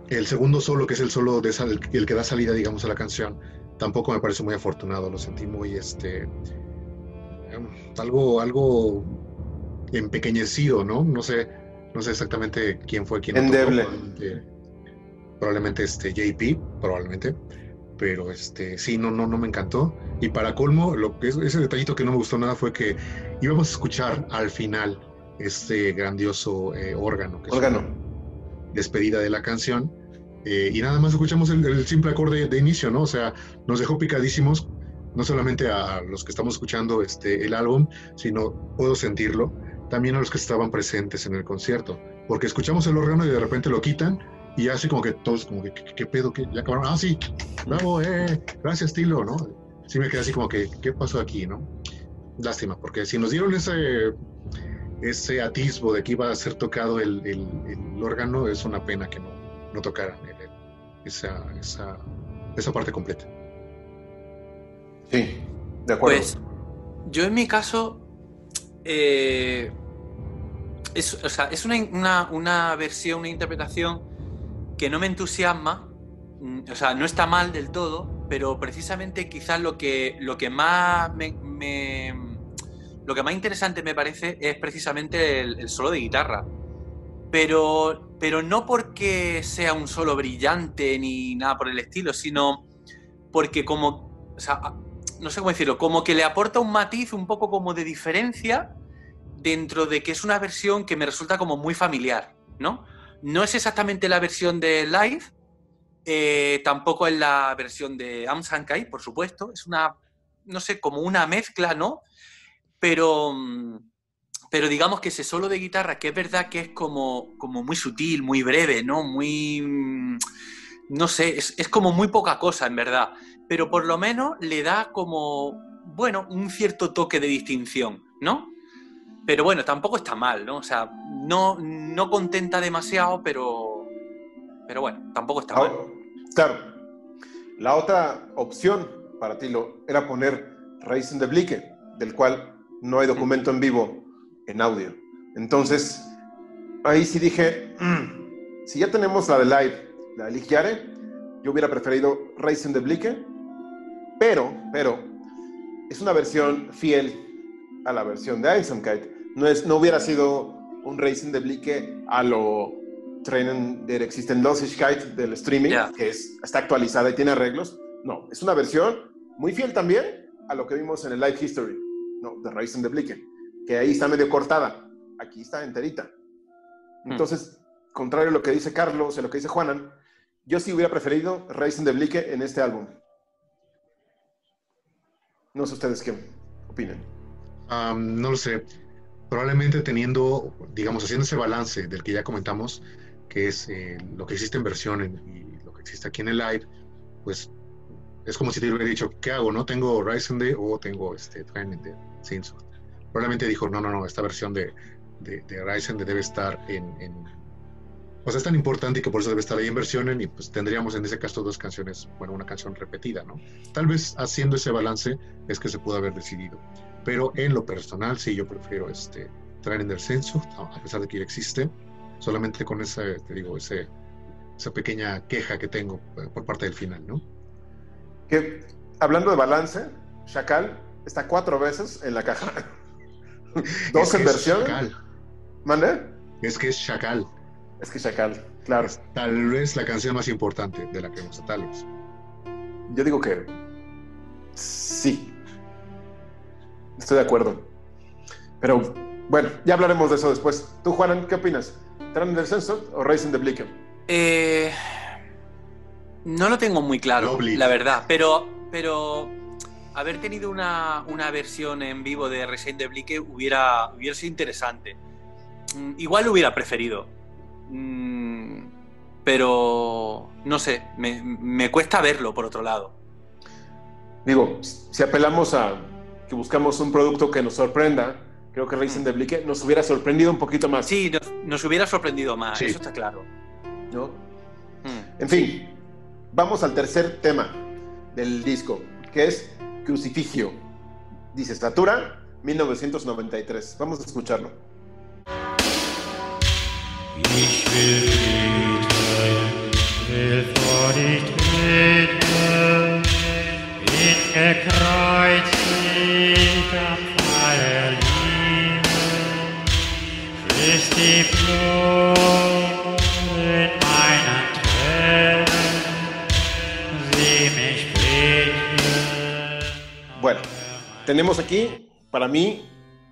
Speaker 2: el segundo solo, que es el solo de el, que da salida, digamos, a la canción, tampoco me parece muy afortunado. Lo sentí muy, este, algo, algo empequeñecido, ¿no? No sé no sé exactamente quién fue quien.
Speaker 1: Endeble.
Speaker 2: Probablemente este JP, probablemente. Pero este, sí, no, no, no me encantó. Y para colmo, lo que ese detallito que no me gustó nada fue que íbamos a escuchar al final este grandioso eh, órgano.
Speaker 1: Que órgano.
Speaker 2: despedida de la canción. Eh, y nada más escuchamos el, simple acorde de inicio, ¿no? O sea, nos dejó picadísimos, no solamente a los que estamos escuchando este, el álbum, sino puedo sentirlo, también a los que estaban presentes en el concierto, porque escuchamos el órgano y de repente lo quitan y así como que todos como que, ¿qué, pedo? ¿Qué? Ya acabaron, ah, sí, bravo, eh, gracias, Tilo, ¿no? Sí me quedé así como que, ¿qué pasó aquí, no? Lástima, porque si nos dieron ese, ese atisbo de que iba a ser tocado el, el, órgano, es una pena que no, no tocaran esa, esa, esa parte completa.
Speaker 1: Sí, de acuerdo.
Speaker 3: Pues yo en mi caso eh, es, o sea, es una, una, versión, una interpretación que no me entusiasma, mm, o sea, no está mal del todo, pero precisamente quizás lo que, lo que más me, lo que más interesante me parece es precisamente el, solo de guitarra. Pero, pero no porque sea un solo brillante ni nada por el estilo, sino porque como, o sea, no sé cómo decirlo, como que le aporta un matiz un poco como de diferencia dentro de que es una versión que me resulta como muy familiar, ¿no? No es exactamente la versión de Live, eh, tampoco es la versión de Amsankai, por supuesto, es una, no sé, como una mezcla, ¿no? Pero, pero digamos que ese solo de guitarra, que es verdad que es como, como muy sutil, muy breve, ¿no? Muy... mm, No sé, es como muy poca cosa, en verdad. Pero por lo menos le da como, bueno, un cierto toque de distinción, ¿no? Pero bueno, tampoco está mal, ¿no? O sea, no, no contenta demasiado, pero... Pero bueno, tampoco está mal.
Speaker 1: Ahora, claro, la otra opción para Tilo era poner Racing de Blicke, del cual no hay documento en vivo en audio. Entonces, ahí sí dije, "Mm, si ya tenemos la de Live, la de Ligiare, yo hubiera preferido Racing de Blicke, pero, pero, es una versión fiel a la versión de Eisenkite. No, es, no hubiera sido un Racing de Blicke a lo Trainen der Existen Losigkeit del streaming, que es, está actualizada y tiene arreglos. No, es una versión muy fiel también a lo que vimos en el Live History, no, de Racing de Blicke, que ahí está medio cortada, aquí está enterita. Entonces, contrario a lo que dice Carlos y a lo que dice Juanan, yo sí hubiera preferido Racing de Blicke en este álbum. No sé ustedes qué opinan.
Speaker 2: No lo sé. Probablemente teniendo, digamos, haciendo ese balance del que ya comentamos, que es eh, lo que existe en versión en- y lo que existe aquí en el live, pues es como si te hubiera dicho, ¿qué hago? ¿No tengo Ryzen de o tengo este Training de Sinsu? Probablemente dijo, no, no, no, esta versión de, de, de Ryzen de debe estar en, en- O sea, es tan importante que por eso debe estar ahí en versiones y pues tendríamos en ese caso dos canciones, bueno, una canción repetida, ¿no? Tal vez haciendo ese balance es que se pudo haber decidido. Pero en lo personal, sí, yo prefiero este Train del Censo, a pesar de que ya existe, solamente con esa, te digo, ese, esa pequeña queja que tengo eh, por parte del final, ¿no?
Speaker 1: Que, hablando de balance, Chacal está cuatro veces en la caja. Dos en
Speaker 2: es
Speaker 1: versión. ¿Mande?
Speaker 2: es que es Chacal,
Speaker 1: Es que Chacal, claro.
Speaker 2: es tal vez la canción más importante de la que hemos tal vez.
Speaker 1: Yo digo que sí. Estoy de acuerdo. Pero bueno, ya hablaremos de eso después. Tú, Juanan, ¿qué opinas? ¿Train del Censo o Racing de Blicke?
Speaker 3: Eh, no lo tengo muy claro,
Speaker 2: Lovely.
Speaker 3: la verdad, pero, pero haber tenido una, una versión en vivo de Resident Evil que hubiera, hubiera sido interesante. Mm, Igual lo hubiera preferido. Mm, Pero no sé, me, me cuesta verlo por otro lado.
Speaker 1: Digo, si apelamos a que buscamos un producto que nos sorprenda, creo que Racing de Blicke nos hubiera sorprendido un poquito más.
Speaker 3: Sí, nos, nos hubiera sorprendido más,
Speaker 2: Sí.
Speaker 3: eso está claro.
Speaker 1: ¿no?
Speaker 3: Mm.
Speaker 1: En fin, vamos al tercer tema del disco, que es Crucifigio. Dice Estatura, 1993. Vamos a escucharlo.
Speaker 4: Ich will will vor dich treten, gekreuzigt beten.
Speaker 1: Bueno, tenemos aquí, para mí,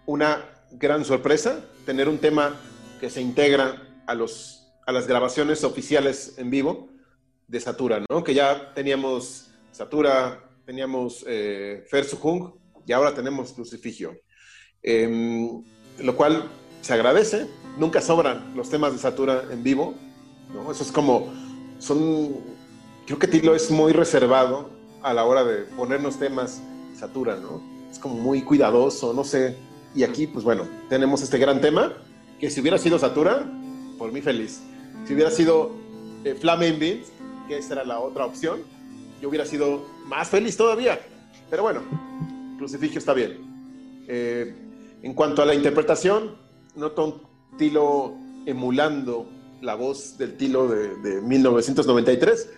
Speaker 1: una gran sorpresa, tener un tema que se integra a, los, a las grabaciones oficiales en vivo de Satura, ¿no? Que ya teníamos Satura, teníamos eh, Fer Sujung y ahora tenemos Crucifigio. Em, lo cual se agradece, nunca sobran los temas de Satura en vivo, ¿no? Eso es como, son, creo que Tilo es muy reservado a la hora de ponernos temas de Satura, ¿no? Es como muy cuidadoso, no sé. Y aquí, pues bueno, tenemos este gran tema, que si hubiera sido Satura, por mí feliz. Si hubiera sido eh, Flaming Beat, que esa era la otra opción, yo hubiera sido más feliz todavía. Pero bueno, Crucifigio está bien. Eh, en cuanto a la interpretación, noto un Tilo emulando la voz del Tilo de, de 1993.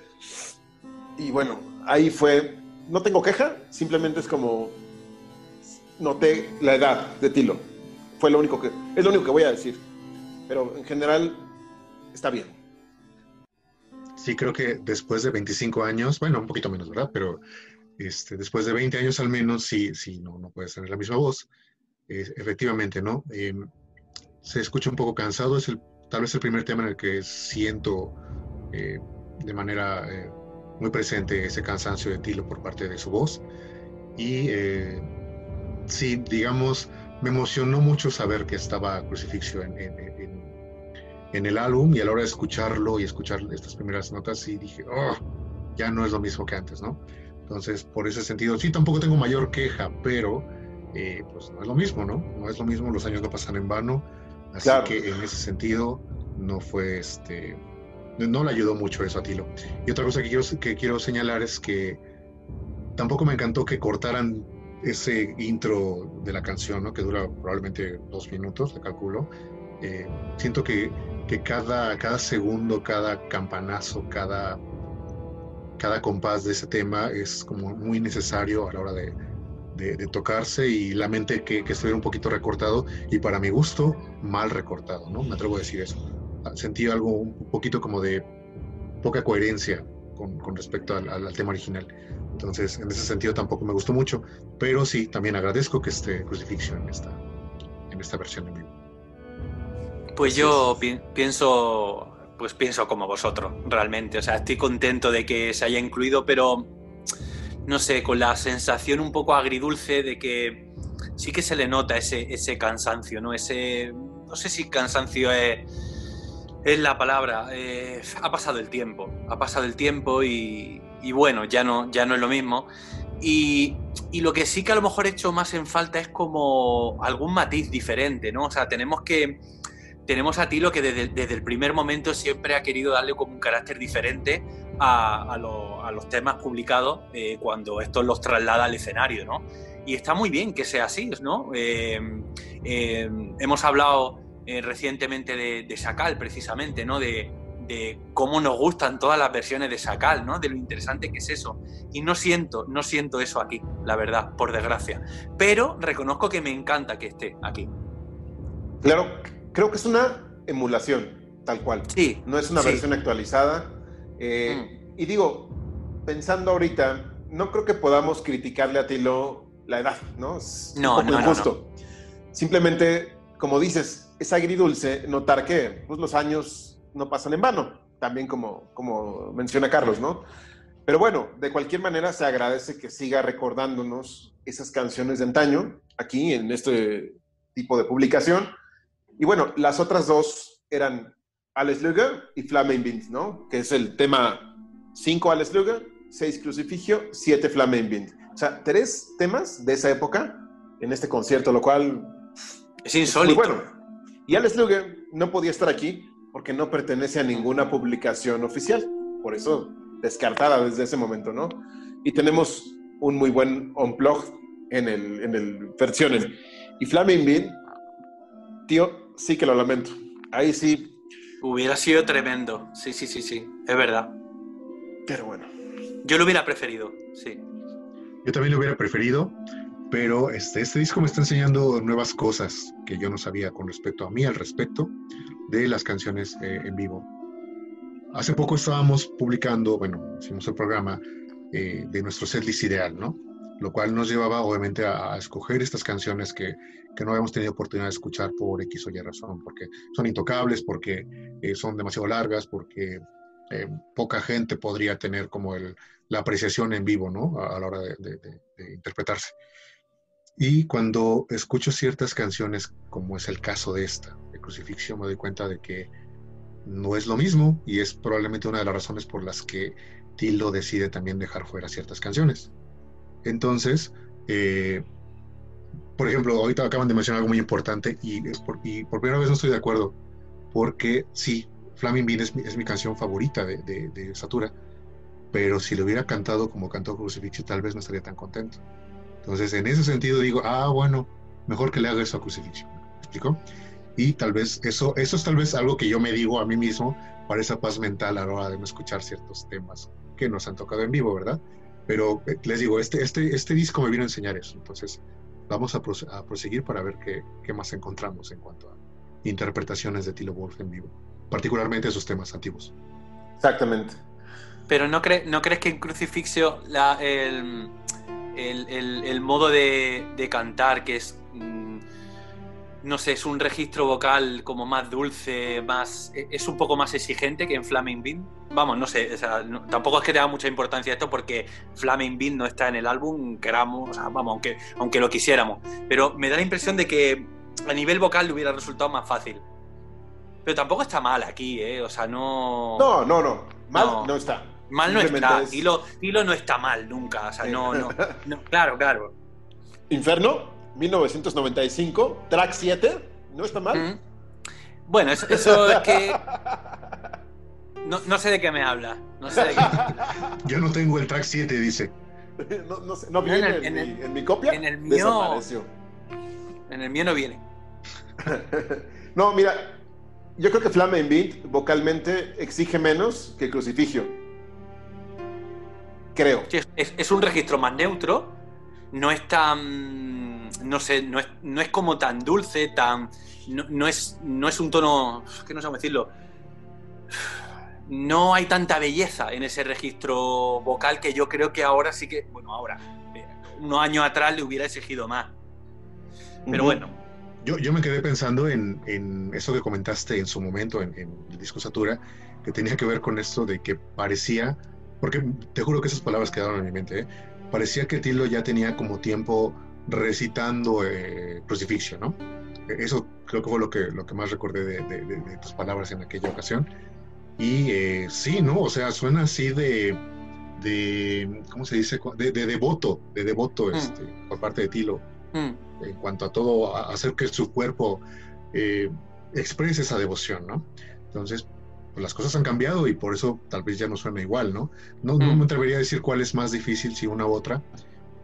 Speaker 1: Y bueno, ahí fue. No tengo queja, simplemente es como. Noté la edad de Tilo. Fue lo único que. Es lo único que voy a decir. Pero en general, está bien.
Speaker 2: Sí, creo que después de 25 años, bueno, un poquito menos, ¿verdad? Pero este, después de 20 años al menos, sí, sí, no, no puedes tener la misma voz. Efectivamente, ¿no? Eh, se escucha un poco cansado, es el, tal vez el primer tema en el que siento eh, de manera eh, muy presente ese cansancio de Tilo por parte de su voz. Y eh, sí, digamos, me emocionó mucho saber que estaba Crucifixio en, en, el álbum y a la hora de escucharlo y escuchar estas primeras notas, y dije, oh, ya no es lo mismo que antes, ¿no? Entonces, por ese sentido, sí, tampoco tengo mayor queja, pero eh, pues no es lo mismo, ¿no? No es lo mismo, los años no pasan en vano, así
Speaker 1: Claro.
Speaker 2: que en ese sentido no fue este, no le ayudó mucho eso a Tilo. Y otra cosa que quiero, que quiero señalar es que tampoco me encantó que cortaran ese intro de la canción, ¿no? que dura probablemente dos minutos, le calculo. Eh, siento que, que cada, cada segundo, cada campanazo, cada, cada compás de ese tema es como muy necesario a la hora de, de, de tocarse y lamente que, que estuviera un poquito recortado y para mi gusto mal recortado, ¿no? Me atrevo a decir eso. Sentí algo un poquito como de poca coherencia con, con respecto al, al, al, tema original. Entonces, en ese sentido tampoco me gustó mucho, pero sí, también agradezco que esté Crucifixion en esta, en esta versión de vivo.
Speaker 3: Pues yo pi pienso, pues pienso como vosotros, realmente. O sea, estoy contento de que se haya incluido, pero no sé, con la sensación un poco agridulce de que sí que se le nota ese, ese cansancio, ¿no? Ese, no sé si cansancio es, es la palabra. Eh, ha pasado el tiempo, ha pasado el tiempo y, y bueno, ya no, ya no es lo mismo. Y, y, lo que sí que a lo mejor he hecho más en falta es como algún matiz diferente, ¿no? O sea, tenemos que tenemos a Tilo que desde, el primer momento siempre ha querido darle como un carácter diferente a, a, lo, a los temas publicados eh, cuando estos los traslada al escenario, ¿no? Y está muy bien que sea así, ¿no? Eh, eh, hemos hablado recientemente de, de, Sakal, precisamente, ¿no? De, cómo nos gustan todas las versiones de Sakal, ¿no? De lo interesante que es eso. Y no siento, no siento eso aquí, la verdad, por desgracia. Pero reconozco que me encanta que esté aquí.
Speaker 1: Claro, creo que es una emulación, tal cual.
Speaker 3: Sí.
Speaker 1: No es una
Speaker 3: sí.
Speaker 1: versión actualizada. Eh, mm. Y digo, pensando ahorita, no creo que podamos criticarle a Tilo la edad, ¿no? Es
Speaker 3: no,
Speaker 1: un poco
Speaker 3: no,
Speaker 1: injusto. No, no. Simplemente, como dices, es agridulce notar que pues, los años no pasan en vano, también como, como menciona Carlos, ¿no? Pero bueno, de cualquier manera se agradece que siga recordándonos esas canciones de antaño aquí en este tipo de publicación. Y bueno, las otras dos eran Alles Lüge y Flamen Wind, ¿no? Que es el tema 5 Alles Lüge, 6 Crucifigio, 7 Flamen Wind. O sea, tres temas de esa época en este concierto, lo cual
Speaker 3: es insólito.
Speaker 1: Es muy bueno. Y Alles Lüge no podía estar aquí porque no pertenece a ninguna publicación oficial. Por eso, descartada desde ese momento, ¿no? Y tenemos un muy buen unplug en el, en el versiones. Y Flamen Wind, tío, sí que lo lamento. Ahí sí.
Speaker 3: Hubiera sido tremendo. Sí, sí, sí, sí. Es verdad.
Speaker 1: Pero bueno.
Speaker 3: Yo lo hubiera preferido, sí.
Speaker 2: Yo también lo hubiera preferido, pero este, este disco me está enseñando nuevas cosas que yo no sabía con respecto a mí, al respecto de las canciones eh, en vivo. Hace poco estábamos publicando, bueno, hicimos el programa eh, de nuestro setlist ideal, ¿no? Lo cual nos llevaba obviamente a, a escoger estas canciones que, que, no habíamos tenido oportunidad de escuchar por X o Y razón, porque son intocables, porque eh, son demasiado largas, porque eh, poca gente podría tener como el, la apreciación en vivo, ¿no? A, a la hora de, de, de, de, interpretarse. Y cuando escucho ciertas canciones, como es el caso de esta, de Crucifixión, me doy cuenta de que no es lo mismo y es probablemente una de las razones por las que Tildo decide también dejar fuera ciertas canciones. Entonces, eh, por ejemplo, ahorita acaban de mencionar algo muy importante y por, y por primera vez no estoy de acuerdo, porque sí, Flaming Bean es mi, canción favorita de, de, de, Satura, pero si lo hubiera cantado como cantó Crucifixio, tal vez no estaría tan contento. Entonces, en ese sentido digo, ah, bueno, mejor que le haga eso a Crucifixio. ¿Me explico? Y tal vez eso, eso es tal vez algo que yo me digo a mí mismo para esa paz mental a la hora de no escuchar ciertos temas que nos han tocado en vivo, ¿verdad? Pero eh, les digo, este, este, este disco me vino a enseñar eso. Entonces, vamos a, prose a proseguir para ver qué, qué, más encontramos en cuanto a interpretaciones de Tilo Wolf en vivo, particularmente esos temas antiguos.
Speaker 1: Exactamente.
Speaker 3: Pero ¿no, cre ¿no crees que en Crucifixio la, el, el, el, el, modo de, de, cantar, que es... No sé, es un registro vocal como más dulce, más e- es un poco más exigente que en Flaming Bean. Vamos, no sé, o sea, no- tampoco es que tenga mucha importancia esto porque Flaming Bean no está en el álbum, queramos, o sea, vamos, aunque, aunque lo quisiéramos. Pero me da la impresión de que a nivel vocal le hubiera resultado más fácil. Pero tampoco está mal aquí, ¿eh? O sea, no...
Speaker 1: No, no, no. Mal
Speaker 3: No.
Speaker 1: no, está.
Speaker 3: mal no está.
Speaker 1: es-
Speaker 3: Tilo, Tilo no está mal nunca, o sea, no, no, no, Claro, claro.
Speaker 1: Inferno, 1995, track 7. No está mal.
Speaker 3: Mm. Bueno, eso, eso es que... No, no sé de qué me habla. No sé de qué...
Speaker 2: Yo no tengo el track 7, dice.
Speaker 1: No, no sé, no
Speaker 3: No,
Speaker 1: viene
Speaker 3: en el-
Speaker 1: en,
Speaker 3: en
Speaker 1: mi,
Speaker 3: el-
Speaker 1: en mi copia.
Speaker 3: en el mío-
Speaker 1: Desapareció.
Speaker 3: En el mío no viene.
Speaker 1: no, mira, yo creo que Flaming Beat vocalmente exige menos que Crucifigio. Creo.
Speaker 3: Sí, es- es un registro más neutro. No es tan. No sé, no es, no es como tan dulce, tan. No, no es, no es un tono. Que no sé cómo decirlo. No hay tanta belleza en ese registro vocal que yo creo que ahora sí que. Bueno, ahora. eh, Unos años atrás le hubiera exigido más. Pero bueno.
Speaker 2: Yo, yo me quedé pensando en, en eso que comentaste en su momento en, en el disco Satura, que tenía que ver con esto de que parecía, porque te juro que esas palabras quedaron en mi mente, ¿eh? parecía que Tilo ya tenía como tiempo recitando eh, Crucifixion, ¿no? Eh, Eso creo que fue lo que, lo que más recordé de, de- de- de tus palabras en aquella ocasión. Y eh, sí, ¿no? O sea, suena así de, de ¿cómo se dice? De, de devoto, de devoto
Speaker 3: Mm.
Speaker 2: este, por parte de Tilo
Speaker 3: mm,
Speaker 2: en cuanto a todo, a hacer que su cuerpo eh, exprese esa devoción, ¿no? Entonces, pues las cosas han cambiado y por eso tal vez ya no suena igual, ¿no? No, no
Speaker 3: Mm.
Speaker 2: me atrevería a decir cuál es más difícil, si una u otra,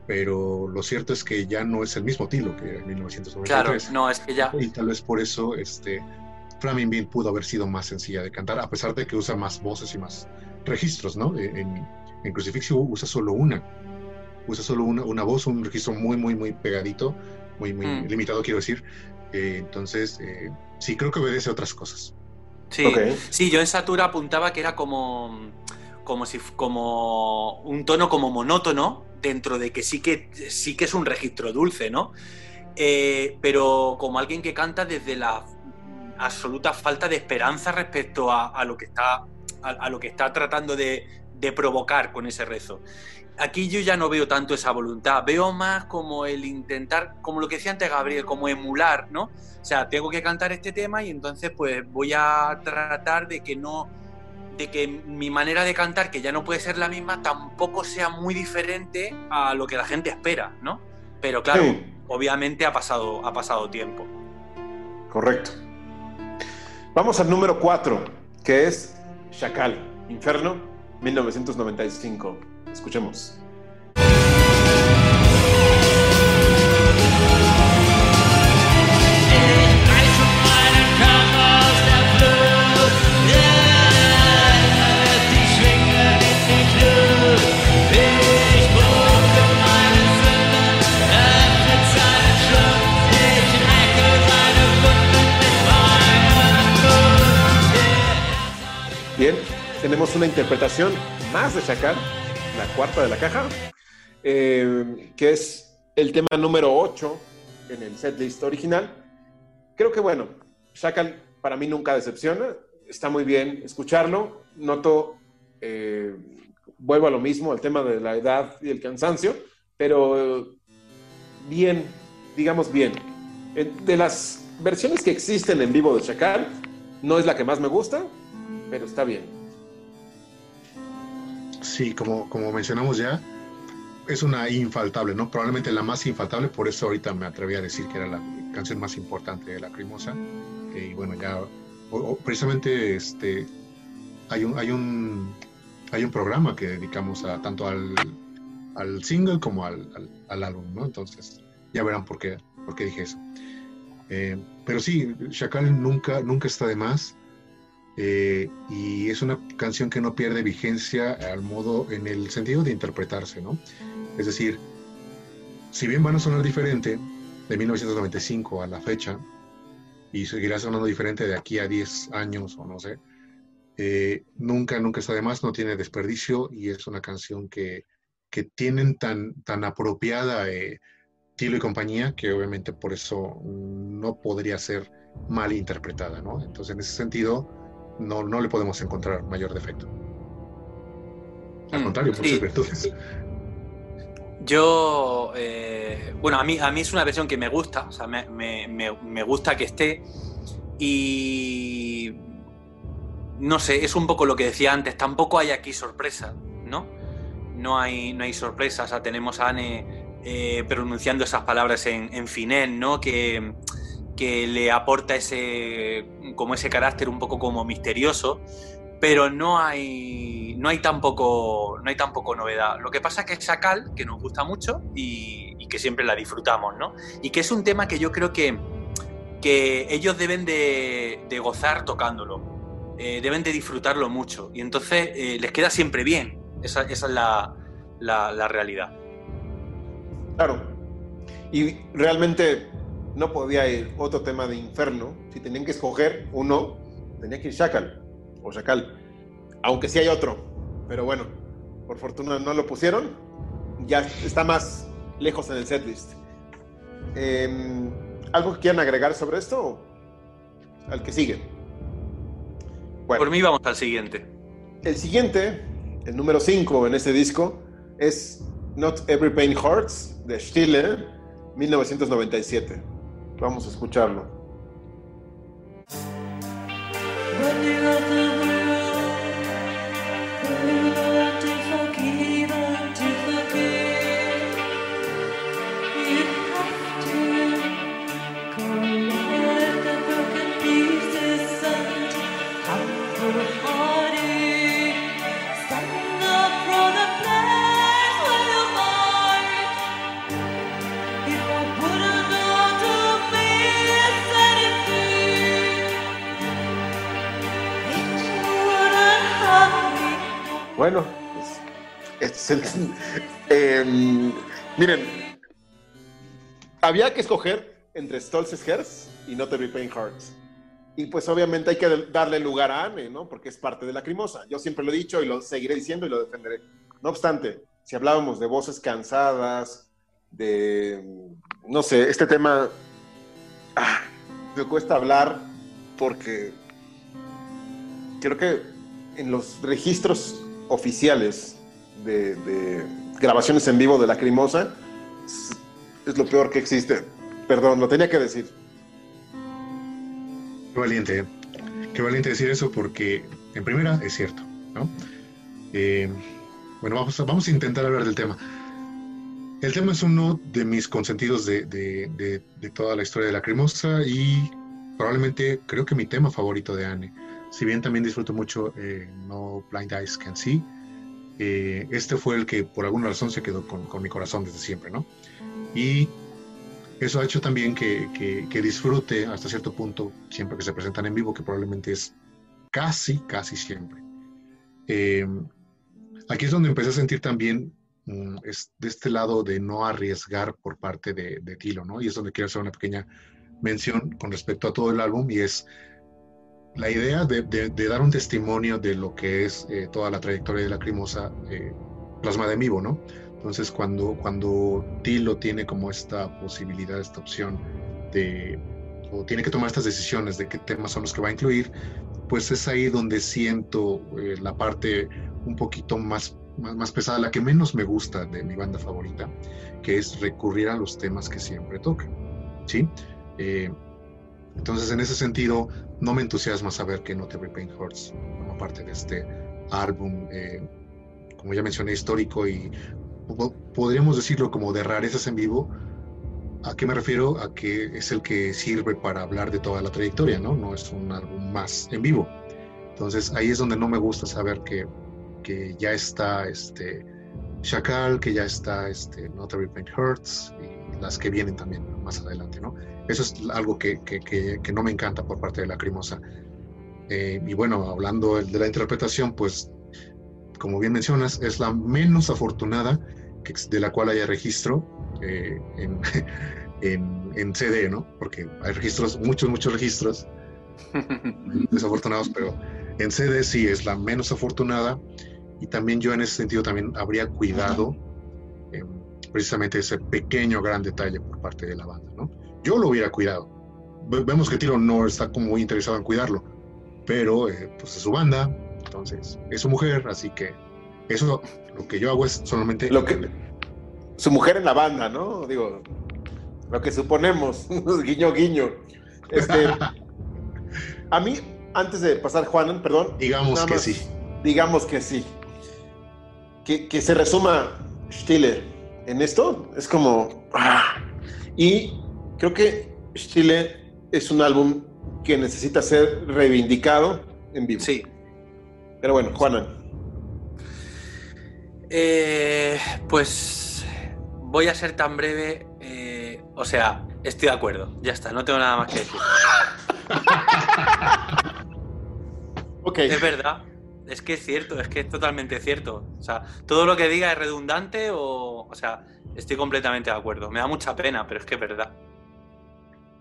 Speaker 2: pero lo cierto es que ya no es el mismo Tilo que en 1993.
Speaker 3: claro, no, es que ya.
Speaker 2: Y tal vez por eso este, Flaming Bean pudo haber sido más sencilla de cantar, a pesar de que usa más voces y más registros, ¿no? Eh, En, en Crucifixio usa solo una. Usa solo una, una voz, un registro muy, muy, muy pegadito, muy, muy
Speaker 3: Mm.
Speaker 2: limitado, quiero decir. Eh, entonces, eh, sí, creo que obedece a otras cosas.
Speaker 3: Sí, sí, yo en Satura apuntaba que era como, como si como un tono como monótono dentro de que sí que sí que es un registro dulce, ¿no? Eh, pero como alguien que canta desde la absoluta falta de esperanza respecto a, lo que está a lo que está tratando de, de provocar con ese rezo. Aquí yo ya no veo tanto esa voluntad, veo más como el intentar, como lo que decía antes Gabriel, como emular, ¿no? O sea, tengo que cantar este tema y entonces pues voy a tratar de que no, de que mi manera de cantar, que ya no puede ser la misma, tampoco sea muy diferente a lo que la gente espera, ¿no? Pero claro,
Speaker 1: Sí.
Speaker 3: obviamente ha pasado, ha pasado tiempo.
Speaker 1: Correcto. Vamos al número 4, que es Chacal, Inferno, 1995. Escuchemos. Bien, tenemos una interpretación más de Chacal, la cuarta de la caja, eh, que es el tema número 8 en el setlist original. Creo que, bueno, Chacal para mí nunca decepciona, está muy bien escucharlo, noto, eh, vuelvo a lo mismo, al tema de la edad y el cansancio, pero bien, digamos bien. De las versiones que existen en vivo de Chacal, no es la que más me gusta, pero está bien.
Speaker 2: Sí, como, como mencionamos ya, es una infaltable, ¿no? Probablemente la más infaltable, por eso ahorita me atreví a decir que era la canción más importante de Lacrimosa. Eh, Y bueno, ya, o- o precisamente este, hay un, hay un, hay un programa que dedicamos a, tanto al, al single como al, al- al álbum, ¿no? Entonces, ya verán por qué, por qué dije eso. Eh, pero sí, Chacal nunca, nunca está de más. Eh, y es una canción que no pierde vigencia al modo, en el sentido de interpretarse, ¿no? Es decir, si bien van a sonar diferente de 1995 a la fecha, y seguirá sonando diferente de aquí a 10 años o no sé, eh, nunca, nunca está de más, no tiene desperdicio y es una canción que, que tienen tan, tan apropiada eh, Tilo y compañía, que obviamente por eso no podría ser mal interpretada, ¿no? Entonces, en ese sentido, no, no le podemos encontrar mayor defecto. Al
Speaker 3: Mm,
Speaker 2: contrario, por
Speaker 3: sí.
Speaker 2: virtudes.
Speaker 3: Yo, eh, bueno, a mí, a mí es una versión que me gusta, o sea, me, me- me- me gusta que esté y no sé, es un poco lo que decía antes, tampoco hay aquí sorpresa, ¿no? No hay, no hay sorpresa, o sea, tenemos a Anne eh, pronunciando esas palabras en, en finés, ¿no? Que, que le aporta ese, como ese carácter un poco como misterioso, pero no hay, no hay tampoco, no hay tampoco novedad. Lo que pasa es que es Sakal, que nos gusta mucho y, que siempre la disfrutamos, ¿no? Y que es un tema que yo creo que, que ellos deben de, de gozar tocándolo, eh, deben de disfrutarlo mucho y entonces eh, les queda siempre bien. Esa, es la- la realidad.
Speaker 1: Claro. Y realmente no podía ir otro tema de Inferno. Si tenían que escoger uno, tenía que ir Shakal o Shakal. Aunque sí hay otro. Pero bueno, por fortuna no lo pusieron. Ya está más lejos en el setlist. Em, ¿Algo que quieran agregar sobre esto? Al que sigue. Bueno.
Speaker 3: Por mí vamos al siguiente.
Speaker 1: El siguiente, el número 5 en este disco, es Not Every Pain Hurts de Stille, 1997. Vamos a escucharlo. Bueno, es el- em, miren, había que escoger entre Stolz's Herz y Not Every Pain Hurts. Y pues obviamente hay que darle lugar a Anne, ¿no? Porque es parte de la crimosa. Yo siempre lo he dicho y lo seguiré diciendo y lo defenderé. No obstante, si hablábamos de voces cansadas, de, no sé, este tema, ah, me cuesta hablar porque creo que en los registros oficiales de, grabaciones en vivo de la crimosa es, lo peor que existe. Perdón, lo tenía que decir.
Speaker 2: Qué valiente, ¿eh? qué valiente decir eso porque, en primera, es cierto, ¿no? Eh, bueno, vamos a, vamos a intentar hablar del tema. El tema es uno de mis consentidos de- de toda la historia de la cremosa y probablemente creo que mi tema favorito de Anne. Si bien también disfruto mucho eh, No Blind Eyes Can See, eh, este fue el que por alguna razón se quedó con, con mi corazón desde siempre, ¿no? Y eso ha hecho también que, que- disfrute hasta cierto punto siempre que se presentan en vivo, que probablemente es casi, casi siempre. Eh, aquí es donde empecé a sentir también mm, es de este lado de no arriesgar por parte de, de Tilo, ¿no? Y es donde quiero hacer una pequeña mención con respecto a todo el álbum y es la idea de, dar un testimonio de lo que es eh, toda la trayectoria de la Crimosa eh, plasmada en vivo, ¿no? Entonces, cuando, cuando Tilo tiene como esta posibilidad, esta opción de, o tiene que tomar estas decisiones de qué temas son los que va a incluir, pues es ahí donde siento eh, la parte un poquito más, más, pesada, la que menos me gusta de mi banda favorita, que es recurrir a los temas que siempre tocan, ¿sí? Eh, entonces, en ese sentido, no me entusiasma saber que Not Every Pain Hurts forma parte de este álbum, eh, como ya mencioné, histórico y po- podríamos decirlo como de rarezas en vivo. ¿A qué me refiero? A que es el que sirve para hablar de toda la trayectoria, ¿no? No es un álbum más en vivo. Entonces ahí es donde no me gusta saber que, que ya está este Chacal, que ya está este Not Every Pain Hurts las que vienen también más adelante, ¿no? Eso es algo que, que, que, que no me encanta por parte de la Crimosa. Eh, y bueno, hablando de la interpretación, pues como bien mencionas, es la menos afortunada que, de la cual haya registro eh, en, en, en, CD, ¿no? Porque hay registros, muchos, muchos registros desafortunados, pero en CD sí es la menos afortunada y también yo en ese sentido también habría cuidado precisamente ese pequeño gran detalle por parte de la banda, ¿no? Yo lo hubiera cuidado. Ve- Vemos que Tiro no está como muy interesado en cuidarlo, pero eh, pues es su banda, entonces es su mujer, así que eso lo que yo hago es solamente
Speaker 1: Lo que, su mujer en la banda, ¿no? Digo, lo que suponemos, guiño, guiño. Este, a mí, antes de pasar, Juanan, perdón.
Speaker 2: digamos que
Speaker 1: más,
Speaker 2: sí.
Speaker 1: Digamos que sí. Que, que se resuma Stille en esto, es como... ah. Y creo que Stille es un álbum que necesita ser reivindicado en vivo.
Speaker 3: Sí.
Speaker 1: Pero bueno, Juanan.
Speaker 3: Eh, pues voy a ser tan breve. eh, o sea, estoy de acuerdo. Ya está, no tengo nada más que decir.
Speaker 1: Ok.
Speaker 3: Es verdad. Es que es cierto, es que es totalmente cierto. O sea, todo lo que diga es redundante o. O sea, estoy completamente de acuerdo. Me da mucha pena, pero es que es verdad.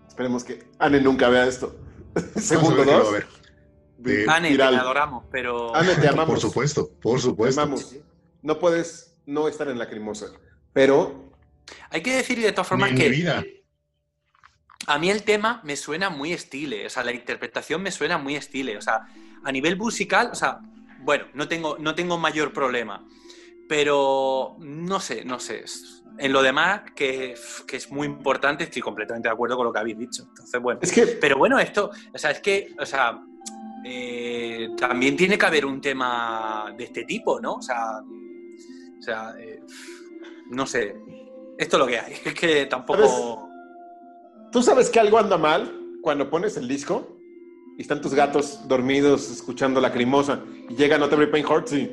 Speaker 1: Esperemos que Anne nunca vea esto. Segundo
Speaker 2: a
Speaker 1: dos.
Speaker 2: De-
Speaker 3: Anne, te adoramos, pero.
Speaker 1: Anne, te amamos.
Speaker 2: Por supuesto, por
Speaker 1: Te
Speaker 2: supuesto.
Speaker 1: amamos. No puedes no estar en Lacrimosa. Pero
Speaker 3: Hay que decir de todas
Speaker 2: Ni
Speaker 3: formas
Speaker 2: mi
Speaker 3: que
Speaker 2: vida.
Speaker 3: a mí el tema me suena muy estile. O sea, la interpretación me suena muy estile. O sea, a nivel musical, o sea, bueno, no tengo, no tengo mayor problema. Pero no sé, no sé. En lo demás, que, que es muy importante, estoy completamente de acuerdo con lo que habéis dicho. Entonces, bueno.
Speaker 1: es que
Speaker 3: Pero bueno, esto, o sea, es que, o sea, eh, también tiene que haber un tema de este tipo, ¿no? O sea, o sea, eh, no sé. Esto es lo que hay. Es que tampoco.
Speaker 1: tú sabes que algo anda mal cuando pones el disco y están tus gatos dormidos escuchando Lacrimosa y llega No Te Pain Hearts y,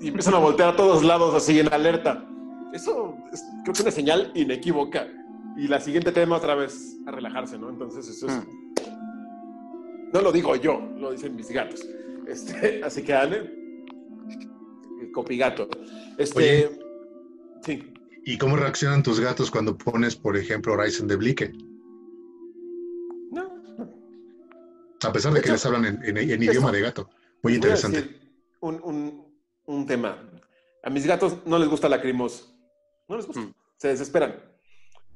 Speaker 1: y empiezan a voltear a todos lados así en alerta. Eso es, creo que es una señal inequívoca. Y la siguiente tema otra vez a relajarse, ¿no? Entonces eso es... No lo digo yo, lo dicen mis gatos. Este, así que el copigato. Este,
Speaker 2: Oye.
Speaker 1: sí.
Speaker 2: ¿Y cómo reaccionan tus gatos cuando pones, por ejemplo, Horizon de Blique? A pesar de
Speaker 1: De
Speaker 2: que
Speaker 1: hecho,
Speaker 2: les hablan en, en- en
Speaker 1: eso-
Speaker 2: idioma de gato. Muy interesante.
Speaker 1: decir Un, un- un tema. A mis gatos no les gusta Lacrimosa. No les gusta.
Speaker 3: Mm.
Speaker 1: Se desesperan.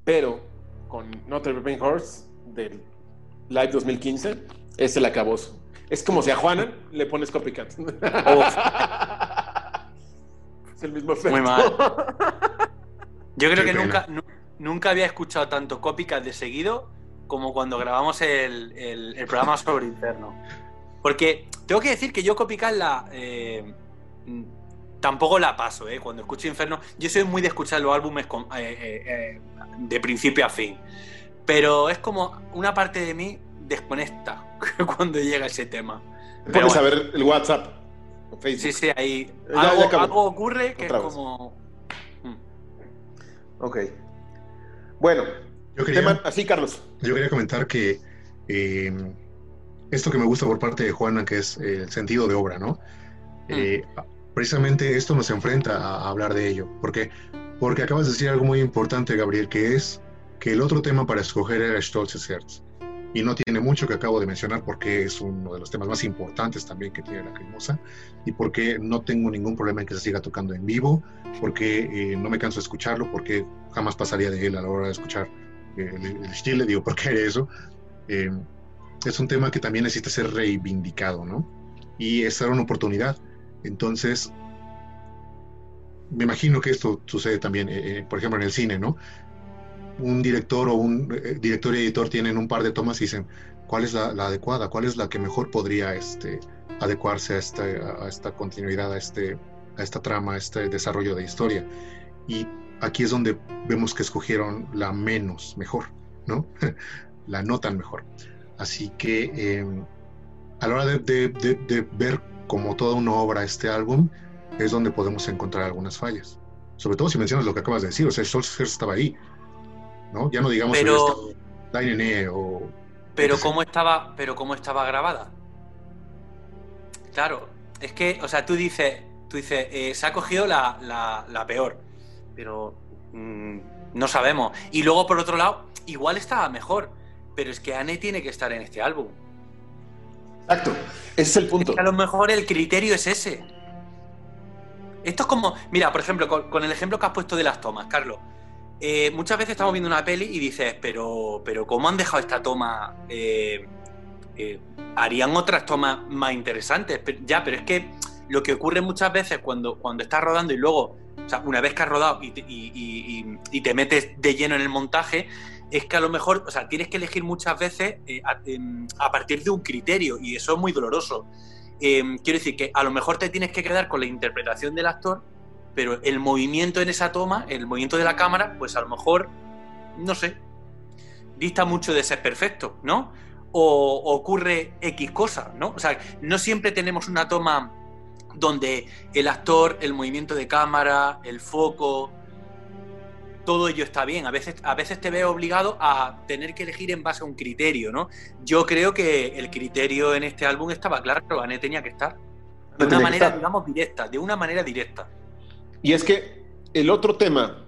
Speaker 1: Pero con Notre Dame Horse del Live 2015 es el acabose. Es como si a Juana le pones copycat. es el mismo efecto.
Speaker 3: Muy mal. Yo creo
Speaker 2: Qué
Speaker 3: que
Speaker 2: pena.
Speaker 3: nunca, nu- nunca había escuchado tanto copycat de seguido como cuando grabamos el, el- el programa sobre Inferno. Porque tengo que decir que yo copycat la. eh, tampoco la paso, ¿eh? Cuando escucho Inferno. Yo soy muy de escuchar los álbumes con- eh, eh, eh, de principio a fin. Pero es como una parte de mí desconecta cuando llega ese tema. Bueno.
Speaker 1: ver el WhatsApp Facebook.
Speaker 3: Sí, sí, ahí.
Speaker 1: Ya-
Speaker 3: algo,
Speaker 1: ya
Speaker 3: algo ocurre que
Speaker 1: Otra
Speaker 3: es
Speaker 1: vez.
Speaker 3: como. Mm.
Speaker 1: Ok. Bueno,
Speaker 2: Yo quería,
Speaker 1: tema, así, Carlos.
Speaker 2: Yo quería comentar que eh, esto que me gusta por parte de Juana, que es el sentido de obra, ¿no? Eh, precisamente esto nos enfrenta a, hablar de ello. ¿Por qué? Porque acabas de decir algo muy importante, Gabriel, que es que el otro tema para escoger era Stolzes Herz. Y no tiene mucho que acabo de mencionar porque es uno de los temas más importantes también que tiene la Cremosa y porque no tengo ningún problema en que se siga tocando en vivo, porque eh, no me canso de escucharlo, porque jamás pasaría de él a la hora de escuchar el, estilo, digo, ¿por qué eso? Eh, es un tema que también necesita ser reivindicado, ¿no? Y esa era una oportunidad. Entonces, me imagino que esto sucede también, eh, eh, por ejemplo, en el cine, ¿no? Un director o un director y editor tienen un par de tomas y dicen, ¿cuál es la, la adecuada? ¿Cuál es la que mejor podría este, adecuarse a esta, a esta continuidad, a, este, a esta trama, a este desarrollo de historia? Y aquí es donde vemos que escogieron la menos mejor, ¿no? la no tan mejor. Así que eh, a la hora de, de- de- de ver como toda una obra este álbum, es donde podemos encontrar algunas fallas. Sobre todo si mencionas lo que acabas de decir, o sea, Solskjaer estaba ahí, ¿no? Ya no digamos
Speaker 3: Pero-
Speaker 2: sobre este o...
Speaker 3: Pero cómo estaba, pero cómo estaba grabada. Claro, es que, o sea, tú dices, tú dices, eh, se ha cogido la, la- la peor, pero mm, no sabemos. Y luego por otro lado, igual estaba mejor, pero es que Anne tiene que estar en este álbum.
Speaker 1: Exacto. Ese es el
Speaker 3: Es
Speaker 1: punto.
Speaker 3: que a lo mejor el criterio es ese. Esto es como, mira, por ejemplo, con, con el ejemplo que has puesto de las tomas, Carlos. eh, muchas veces estamos viendo una peli y dices, pero, pero ¿cómo han dejado esta toma? Eh, eh, harían otras tomas más interesantes. Pero- ya, pero es que lo que ocurre muchas veces cuando, cuando estás rodando y luego, o sea, una vez que has rodado y te, metes de lleno en el montaje, es que a lo mejor, o sea, tienes que elegir muchas veces eh, a, partir de un criterio y eso es muy doloroso. Em, quiero decir que a lo mejor te tienes que quedar con la interpretación del actor, pero el movimiento en esa toma, el movimiento de la cámara, pues a lo mejor, no sé, dista mucho de ser perfecto, ¿no? O ocurre X cosa, ¿no? O sea, no siempre tenemos una toma donde el actor, el movimiento de cámara, el foco, todo ello está bien. A veces, a veces te veo obligado a tener que elegir en base a un criterio, ¿no? Yo creo que el criterio en este álbum estaba claro, Ané tenía que estar. De
Speaker 1: Tenía
Speaker 3: una
Speaker 1: que
Speaker 3: manera,
Speaker 1: estar.
Speaker 3: digamos, directa, de una manera directa.
Speaker 1: Y es que el otro tema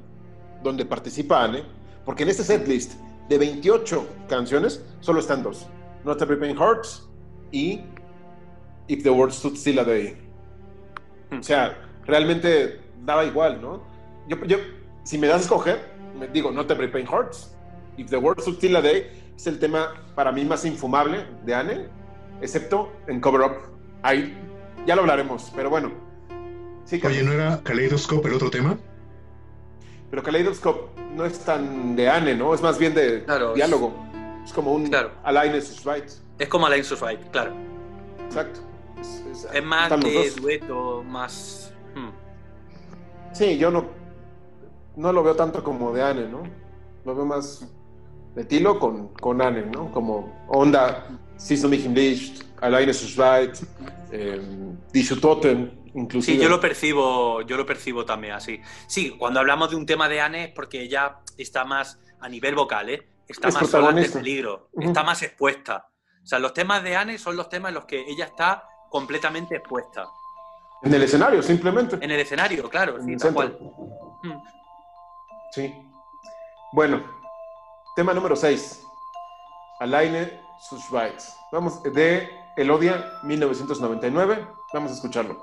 Speaker 1: donde participa Anne, porque en este setlist de 28 canciones solo están dos: Not Every Pain Hurts y If the World Stood Still a Day. O sea, realmente daba igual, ¿no? Yo, yo, si me das a escoger, me digo Not Every Pain Hurts. If the World Still a Day es el tema para mí más infumable de Anne, excepto en Cover Up. Ahí ya lo hablaremos, pero bueno. Sí,
Speaker 2: Oye. ¿no era Kaleidoscope el otro tema?
Speaker 1: Pero Kaleidoscope no es tan de Anne, ¿no? Es más bien de
Speaker 3: Claro,
Speaker 1: diálogo. Es como un
Speaker 3: Claro.
Speaker 1: Alain is right.
Speaker 3: Es como Alain Fight, claro.
Speaker 1: Exacto. Es, es-
Speaker 3: Es más de dueto, más. hmm.
Speaker 1: Sí, yo no, no lo veo tanto como de Anne, ¿no? Lo veo más de Tilo con, con Anne, ¿no? Como onda, Sie som mich im Licht, Alain is right, eh, Die Toten, inclusive.
Speaker 3: Sí, yo lo percibo, yo lo percibo también así. Sí, cuando hablamos de un tema de Anne es porque ella está más a nivel vocal, ¿eh? Está
Speaker 1: Es
Speaker 3: más sola ante el peligro, está más expuesta. O sea, los temas de Anne son los temas en los que ella está completamente expuesta.
Speaker 1: En el escenario, simplemente.
Speaker 3: En el escenario, claro,
Speaker 1: En
Speaker 3: sí, tal cual. Hmm.
Speaker 1: Sí. Bueno, tema número 6. Alaine Sushweitz. Vamos, de Elodia 1999. Vamos a escucharlo.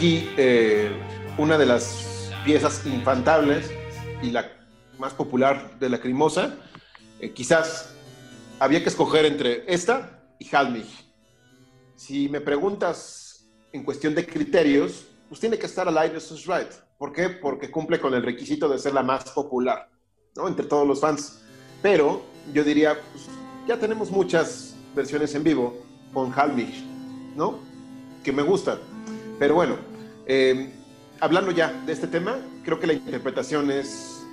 Speaker 1: Aquí eh, una de las piezas infantables y la más popular de la Crimosa. Eh, quizás había que escoger entre esta y Halmich. Si me preguntas en cuestión de criterios, pues tiene que estar Alaine Sushweitz. ¿Por qué? Porque cumple con el requisito de ser la más popular, ¿no? Entre todos los fans. Pero yo diría, pues, ya tenemos muchas versiones en vivo con Halmich, ¿no? Que me gustan. Pero bueno, eh, hablando ya de este tema, creo que la interpretación es...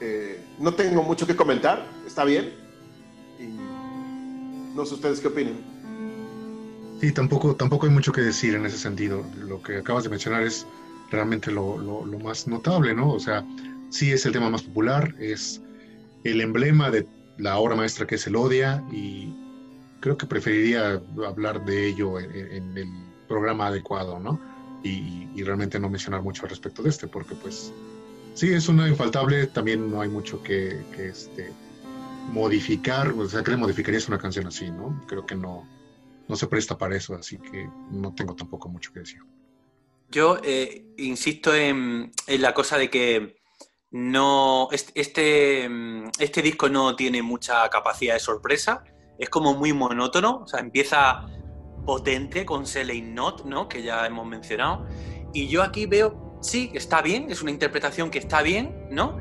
Speaker 1: eh, no tengo mucho que comentar, está bien. No sé ustedes qué opinan.
Speaker 2: Sí, tampoco, tampoco hay mucho que decir en ese sentido. Lo que acabas de mencionar es realmente lo, más notable, ¿no? O sea, sí es el tema más popular, es el emblema de la obra maestra que es el Odia y creo que preferiría hablar de ello en el programa adecuado, ¿no? Y, y realmente no mencionar mucho al respecto de este, porque pues sí es una infaltable, también no hay mucho que, que, este, modificar, o sea, ¿qué le modificarías una canción así, no? Creo que no, no se presta para eso, así que no tengo tampoco mucho que decir.
Speaker 3: Yo eh, insisto en, en la cosa de que no este, este, este disco no tiene mucha capacidad de sorpresa, es como muy monótono, o sea, empieza potente con Selene Not, ¿no? que ya hemos mencionado, y yo aquí veo, sí, está bien, es una interpretación que está bien, ¿no?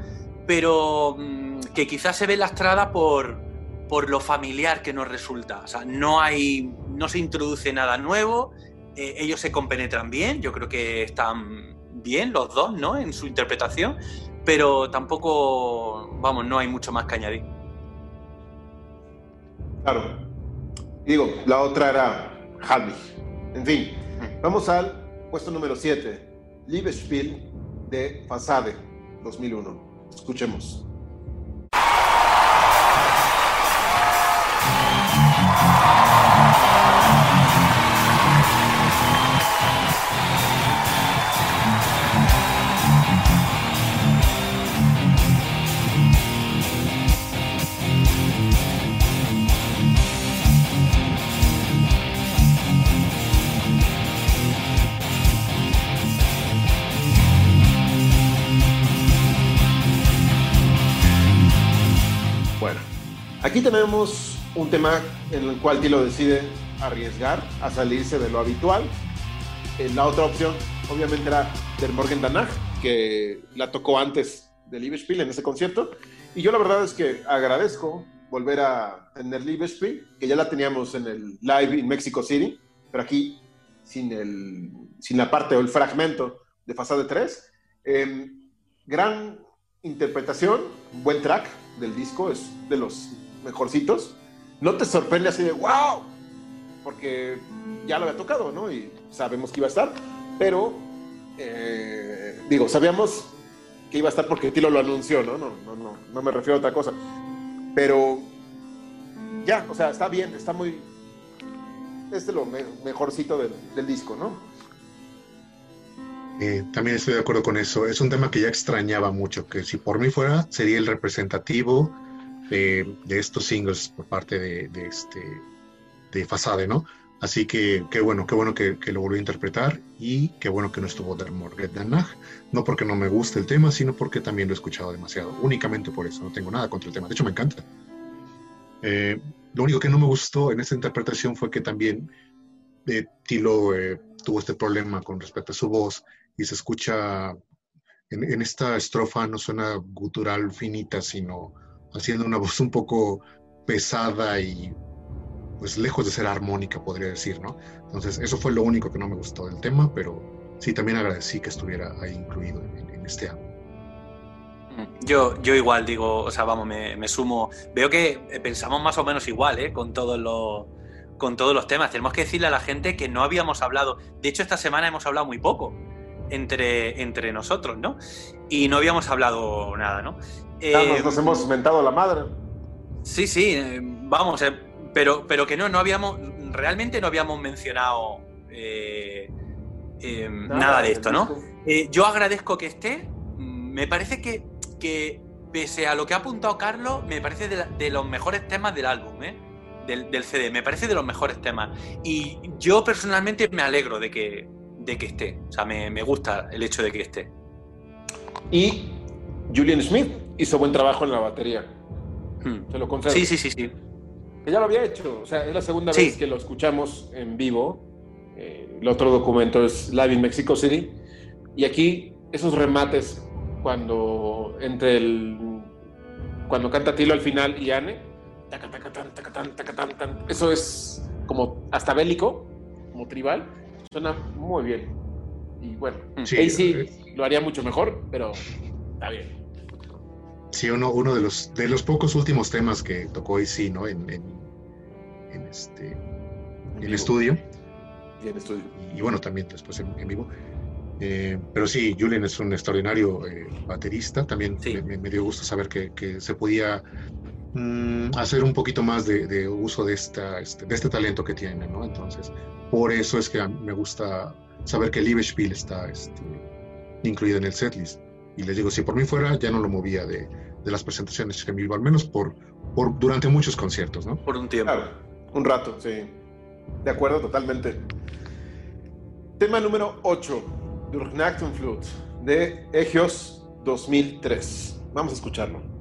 Speaker 3: Pero mm, que quizás se ve lastrada por, por lo familiar que nos resulta, o sea, no hay, no se introduce nada nuevo, eh, ellos se compenetran bien, yo creo que están bien los dos, ¿no? En su interpretación, pero tampoco, vamos, no hay mucho más que añadir.
Speaker 1: Claro. Digo, la otra era Halmich. En fin, vamos al puesto número 7. Liebesspiel de Fasade 2001. Escuchemos. Aquí tenemos un tema en el cual Tilo decide arriesgar a salirse de lo habitual. Eh, la otra opción, obviamente, era Der Morgen Danach, que la tocó antes de Liebesspiel en ese concierto. Y yo la verdad es que agradezco volver a tener Liebesspiel, que ya la teníamos en el live en Mexico City, pero aquí sin, el, sin la parte o el fragmento de Fasade 3. Eh, gran interpretación, buen track del disco, es de los mejorcitos. No te sorprende así de wow, porque ya lo había tocado, ¿no? Y sabemos que iba a estar, pero eh, digo, sabíamos que iba a estar porque Tilo lo anunció, ¿no? No, no, no, no me refiero a otra cosa. Pero ya, o sea, está bien, está muy. Es de lo me- mejorcito del, del disco, ¿no?
Speaker 2: Eh, también estoy de acuerdo con eso. Es un tema que ya extrañaba mucho, que si por mí fuera, sería el representativo de, estos singles por parte de, de este de Fasade, ¿no? Así que qué bueno, qué bueno que, lo volvió a interpretar y qué bueno que no estuvo Der Morgen Danach. No porque no me guste el tema, sino porque también lo he escuchado demasiado. Únicamente por eso, no tengo nada contra el tema. De hecho, me encanta. Eh, lo único que no me gustó en esta interpretación fue que también eh, Tilo eh, tuvo este problema con respecto a su voz y se escucha en, en esta estrofa no suena gutural finita, sino haciendo una voz un poco pesada y pues lejos de ser armónica, podría decir, ¿no? Entonces, eso fue lo único que no me gustó del tema, pero sí, también agradecí que estuviera ahí incluido en, este álbum.
Speaker 3: Yo, yo igual digo, o sea, vamos, me, me sumo. Veo que eh, pensamos más o menos igual, ¿eh? Con todos los con todos los temas. Tenemos que decirle a la gente que no habíamos hablado. De hecho, esta semana hemos hablado muy poco entre, entre nosotros, ¿no? Y no habíamos hablado nada, ¿no? Eh,
Speaker 1: nos, nos hemos mentado la madre.
Speaker 3: Sí, sí, eh, vamos, eh, pero, pero que no, no habíamos, realmente no habíamos mencionado eh, eh, nada, de esto, ¿no? Eh, yo agradezco que esté. Mm, Me parece que, que, pese a lo que ha apuntado Carlos, me parece de, la- de los mejores temas del álbum, ¿eh? Del, del CD. Me parece de los mejores temas. Y yo personalmente me alegro de que, de que esté. O sea, me, me gusta el hecho de que esté.
Speaker 1: Y Julian Smith hizo buen trabajo en la batería. Se lo concedo.
Speaker 3: Sí, sí, sí, sí.
Speaker 1: Que ya lo había hecho. O sea, es la segunda
Speaker 3: Sí.
Speaker 1: vez que lo escuchamos en vivo. Eh, el otro documento es Live in Mexico City. Y aquí, esos remates cuando entre el. Cuando canta Tilo al final y Anne. taca, taca, tan, taca, tan, taca, tan, tan, Eso es como hasta bélico, como tribal. Suena muy bien. Y bueno,
Speaker 2: Sí,
Speaker 1: AC lo haría mucho mejor, pero está bien.
Speaker 2: Sí, uno, uno de los de los pocos últimos temas que tocó AC, ¿no? En, en, en este en estudio.
Speaker 1: Y en estudio.
Speaker 2: y bueno, también después en, vivo. Eh, pero sí, Julian es un extraordinario eh, baterista. También
Speaker 3: Sí.
Speaker 2: me- dio gusto saber que, que se podía mm, hacer un poquito más de, de uso de, esta, este, de este talento que tiene, ¿no? Entonces, por eso es que me gusta saber que Liebesspiel está este, incluido en el setlist. Y les digo, si por mí fuera, ya no lo movía de, de las presentaciones en vivo, al menos por, por durante muchos conciertos, ¿no?
Speaker 3: Por un tiempo.
Speaker 1: Claro, un rato, sí. De acuerdo, totalmente. Tema número 8, Durknachten de Egios 2003. Vamos a escucharlo.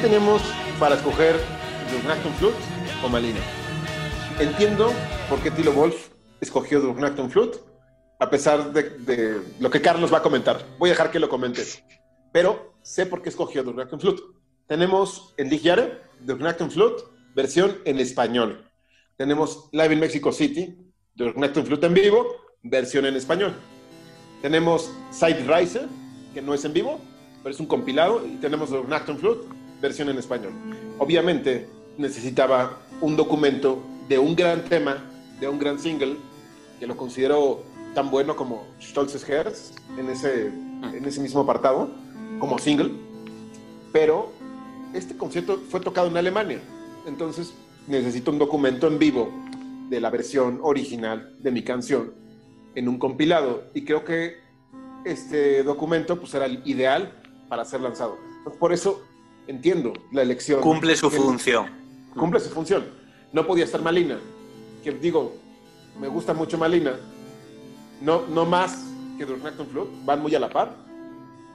Speaker 1: Tenemos para escoger Durknachten o Malina. Entiendo por qué Tilo Wolf escogió Durknachten a pesar de, de lo que Carlos va a comentar. Voy a dejar que lo comente. Pero sé por qué escogió Knacken Flute. Tenemos en Ligiare, The Knacken Flute, versión en español. Tenemos Live in Mexico City, Knacken Flute en vivo, versión en español. Tenemos Side Riser, que no es en vivo, pero es un compilado, y tenemos Knacken Flute, versión en español. Obviamente necesitaba un documento de un gran tema, de un gran single, que lo considero tan bueno como Stolzes Herz en ese, en ese mismo apartado, como single. Pero este concierto fue tocado en Alemania, entonces necesito un documento en vivo de la versión original de mi canción en un compilado. Y creo que este documento pues, era el ideal para ser lanzado. Por eso entiendo la elección.
Speaker 3: Cumple su función.
Speaker 1: cumple su función. No podía estar Malina, que digo, me gusta mucho Malina, no, no más que Durknachten Flute, van muy a la par.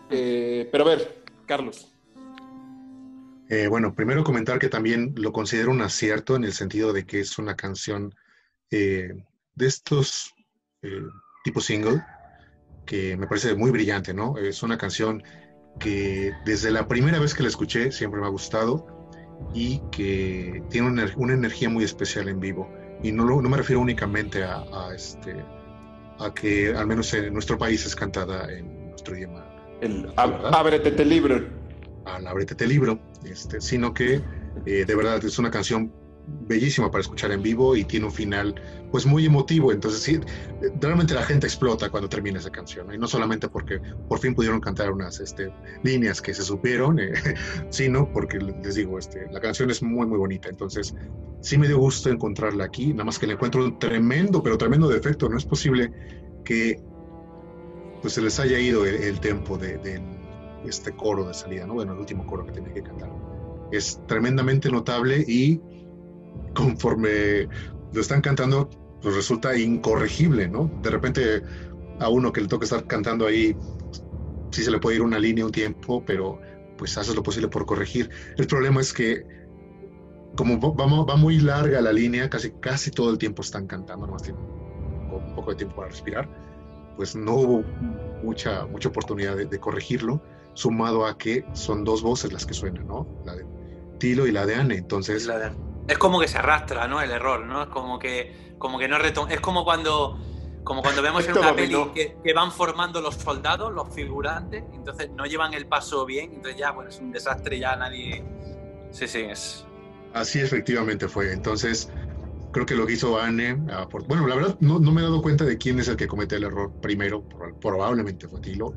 Speaker 1: Eh, pero a ver, Carlos,
Speaker 2: Eh, bueno, primero comentar que también lo considero un acierto en el sentido de que es una canción eh, de estos eh, tipo single que me parece muy brillante, ¿no? Es una canción que desde la primera vez que la escuché siempre me ha gustado y que tiene una, una energía muy especial en vivo. Y no, lo- no me refiero únicamente a, a este, a que al menos en nuestro país es cantada en nuestro idioma
Speaker 1: el. Ábrete te libro.
Speaker 2: al Ábrete libro, este, sino que eh, de verdad es una canción bellísima para escuchar en vivo y tiene un final pues muy emotivo, entonces sí, realmente la gente explota cuando termina esa canción, y no solamente porque por fin pudieron cantar unas este, líneas que se supieron, eh, sino porque les digo, este, la canción es muy muy bonita, entonces sí me dio gusto encontrarla aquí, nada más que le encuentro un tremendo, pero tremendo defecto, no es posible que pues se les haya ido el, el tempo de, de este coro de salida, ¿no? Bueno, el último coro que tenía que cantar. Es tremendamente notable y conforme lo están cantando, pues resulta incorregible, ¿no? De repente a uno que le toca estar cantando ahí, sí se le puede ir una línea un tiempo, pero pues haces lo posible por corregir. El problema es que como va, va- muy larga la línea, casi, casi todo el tiempo están cantando, nomás tienen un poco de tiempo para respirar, pues no hubo mucha, mucha oportunidad de, de corregirlo, sumado a que son dos voces las que suenan, ¿no? La de Tilo y la de Anne, entonces...
Speaker 3: Es, la de- es como que se arrastra, ¿no? El error, ¿no? Es como que, como que no retom- Es como cuando, como cuando vemos en una peli que, que van formando los soldados, los figurantes, entonces no llevan el paso bien, entonces ya, bueno, es un desastre, ya nadie. Sí, sí, es.
Speaker 2: Así efectivamente fue. Entonces, creo que lo que hizo Anne, ah, bueno, la verdad no, no me he dado cuenta de quién es el que comete el error primero, Pro- probablemente fue Tilo,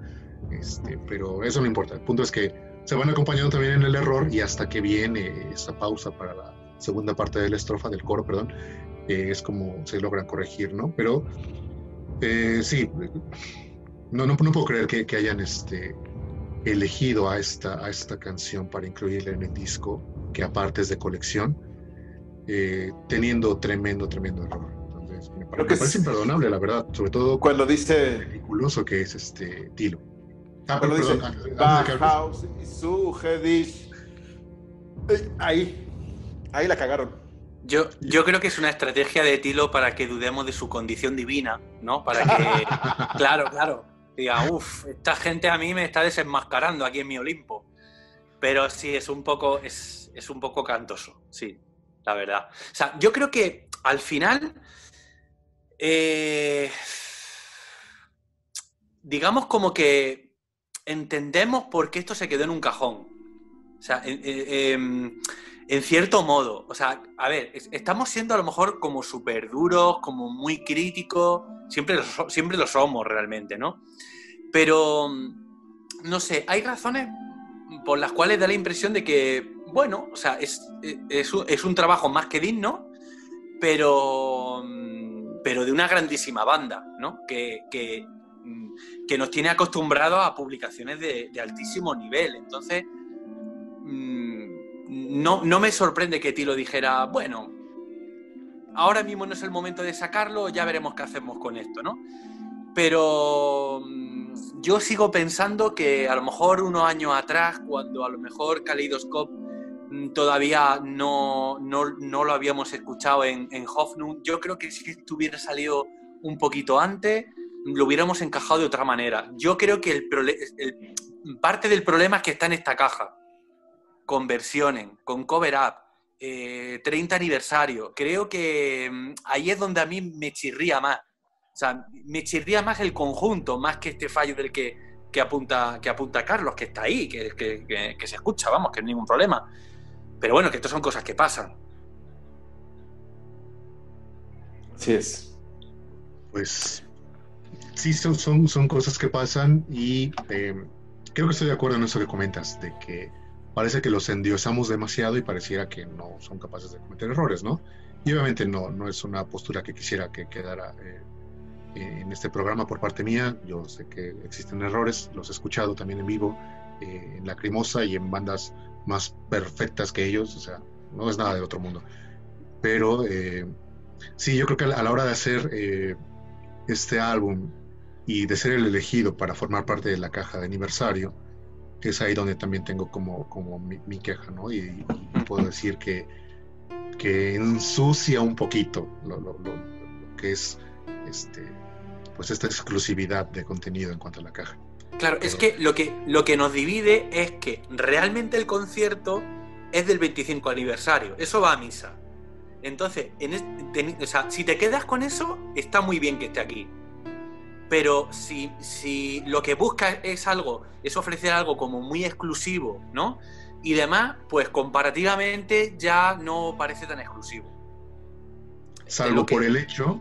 Speaker 2: este, pero eso no importa. El punto es que se van acompañando también en el error y hasta que viene esa pausa para la segunda parte de la estrofa, del coro, perdón, eh, es como se logran corregir, ¿no? Pero eh, sí, no, no, no puedo creer que, que hayan este, elegido a esta, a esta canción para incluirla en el disco, que aparte es de colección, eh, teniendo tremendo, tremendo error. Entonces, me, pare-
Speaker 1: Creo que
Speaker 2: me parece
Speaker 1: es-
Speaker 2: imperdonable, la verdad, sobre todo
Speaker 1: Cuando dice
Speaker 2: peliculoso que es este Tilo. Ah,
Speaker 1: Cuando
Speaker 2: perdón,
Speaker 1: dice,
Speaker 2: antes- antes de que
Speaker 1: y su Ahí, ahí la cagaron.
Speaker 3: Yo, yo creo que es una estrategia de Tilo para que dudemos de su condición divina, ¿no? Para que. Claro, claro. Diga, uff, esta gente a mí me está desenmascarando aquí en mi Olimpo. Pero sí, es un poco, es, es un poco cantoso, sí, la verdad. O sea, yo creo que al final. eh, digamos como que entendemos por qué esto se quedó en un cajón. O sea, en- en- cierto modo. O sea, a ver, es- estamos siendo a lo mejor como súper duros, como muy críticos. Siempre lo, siempre lo somos realmente, ¿no? Pero, no sé, hay razones por las cuales da la impresión de que, bueno, o sea, es, un- es un trabajo más que digno, pero, pero de una grandísima banda, ¿no? Que, que, que nos tiene acostumbrados a publicaciones de, altísimo nivel. Entonces, mm, no, no me sorprende que Tilo dijera, bueno, ahora mismo no es el momento de sacarlo, ya veremos qué hacemos con esto, ¿no? Pero mm, yo sigo pensando que a lo mejor unos años atrás, cuando a lo mejor Kaleidoscope mm, todavía no, no, no lo habíamos escuchado en, en yo creo que si hubiera salido un poquito antes, lo hubiéramos encajado de otra manera. Yo creo que el, el- parte del problema es que está en esta caja, con versiones, con cover up, eh, 30 aniversario. Creo que mm, ahí es donde a mí me chirría más. O sea, me chirría más el conjunto, más que este fallo del que, que apunta, que apunta Carlos, que está ahí, que, que- que- que se escucha, vamos, que no hay ningún problema. Pero bueno, que estas son cosas que pasan.
Speaker 1: Así es.
Speaker 2: Pues sí, son, son, son cosas que pasan y eh, creo que estoy de acuerdo en eso que comentas, de que parece que los endiosamos demasiado y pareciera que no son capaces de cometer errores, ¿no? Y obviamente no, no es una postura que quisiera que quedara eh, eh, en este programa por parte mía. Yo sé que existen errores, los he escuchado también en vivo, eh, en Lacrimosa y en bandas más perfectas que ellos, o sea, no es nada del otro mundo. Pero eh, sí, yo creo que a la- hora de hacer eh, este álbum y de ser el elegido para formar parte de la caja de aniversario, es ahí donde también tengo como, como mi, mi queja, ¿no? Y, y puedo decir que, que ensucia un poquito lo, lo- lo- lo que es este, pues esta exclusividad de contenido en cuanto a la caja.
Speaker 3: Claro, es que lo que, lo que nos divide es que realmente el concierto es del 25 aniversario. Eso va a misa. Entonces, en o sea, si te quedas con eso, está muy bien que esté aquí. Pero si, si lo que buscas es algo, es ofrecer algo como muy exclusivo, ¿no? Y demás, pues comparativamente ya no parece tan exclusivo.
Speaker 2: Salvo
Speaker 3: que-
Speaker 2: por el hecho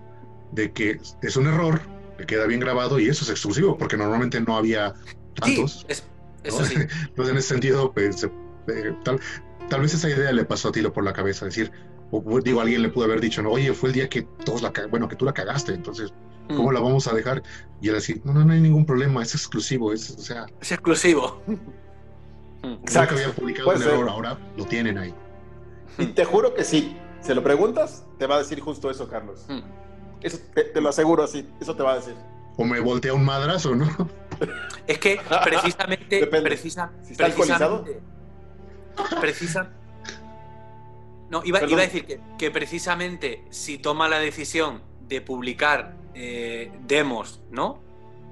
Speaker 2: de que es un error, que queda bien grabado y eso es exclusivo, porque normalmente no había tantos.
Speaker 3: Sí, es- eso
Speaker 2: ¿no?
Speaker 3: sí.
Speaker 2: Entonces, en ese sentido, pues, eh, tal, tal vez esa idea le pasó a Tilo por la cabeza, decir, o, digo, alguien le pudo haber dicho, no, oye, fue el día que todos la, bueno, que tú la cagaste, entonces, ¿cómo
Speaker 3: Mm,
Speaker 2: la vamos a dejar? Y él decir, no, no, no hay ningún problema, es exclusivo, es, o sea,
Speaker 3: Es exclusivo. Mm.
Speaker 1: Exacto.
Speaker 2: nunca había publicado
Speaker 1: ser.
Speaker 2: error, ahora lo tienen ahí.
Speaker 1: Y te juro que sí. Se lo preguntas, te va a decir justo eso, Carlos.
Speaker 3: Mm.
Speaker 1: Eso te, te lo aseguro así. Eso te va a decir.
Speaker 2: O me voltea un madrazo, ¿no?
Speaker 3: Es que precisamente. Precisa-
Speaker 1: Si está
Speaker 3: precisamente- Precisa. No, iba, iba a decir que, que precisamente si toma la decisión de publicar eh, demos, ¿no?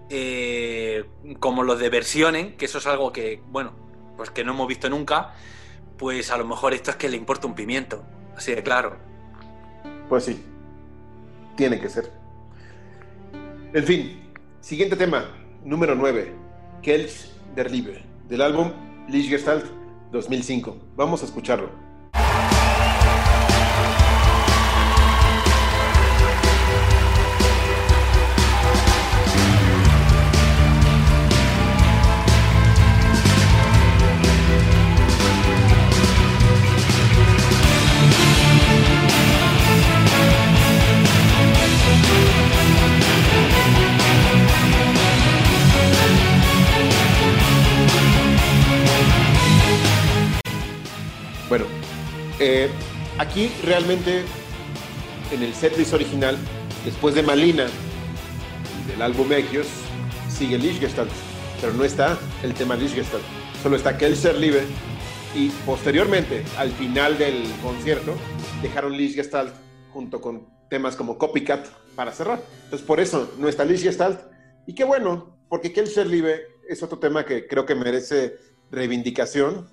Speaker 3: Eh, como los de versionen, que eso es algo que, bueno, pues que no hemos visto nunca, pues a lo mejor esto es que le importa un pimiento. Así de claro.
Speaker 1: Pues sí. Tiene que ser. En fin. Siguiente tema. Número 9. Kelch der Liebe. Del álbum Lichtgestalt 2005. Vamos a escucharlo. Eh, aquí realmente en el setlist original, después de Malina del álbum Equios, sigue Lichtgestalt, pero no está el tema Lichtgestalt, solo está Kelser Liebe y posteriormente, al final del concierto, dejaron Lichtgestalt junto con temas como Copycat para cerrar. Entonces, por eso no está Lichtgestalt y qué bueno, porque Kelser Liebe es otro tema que creo que merece reivindicación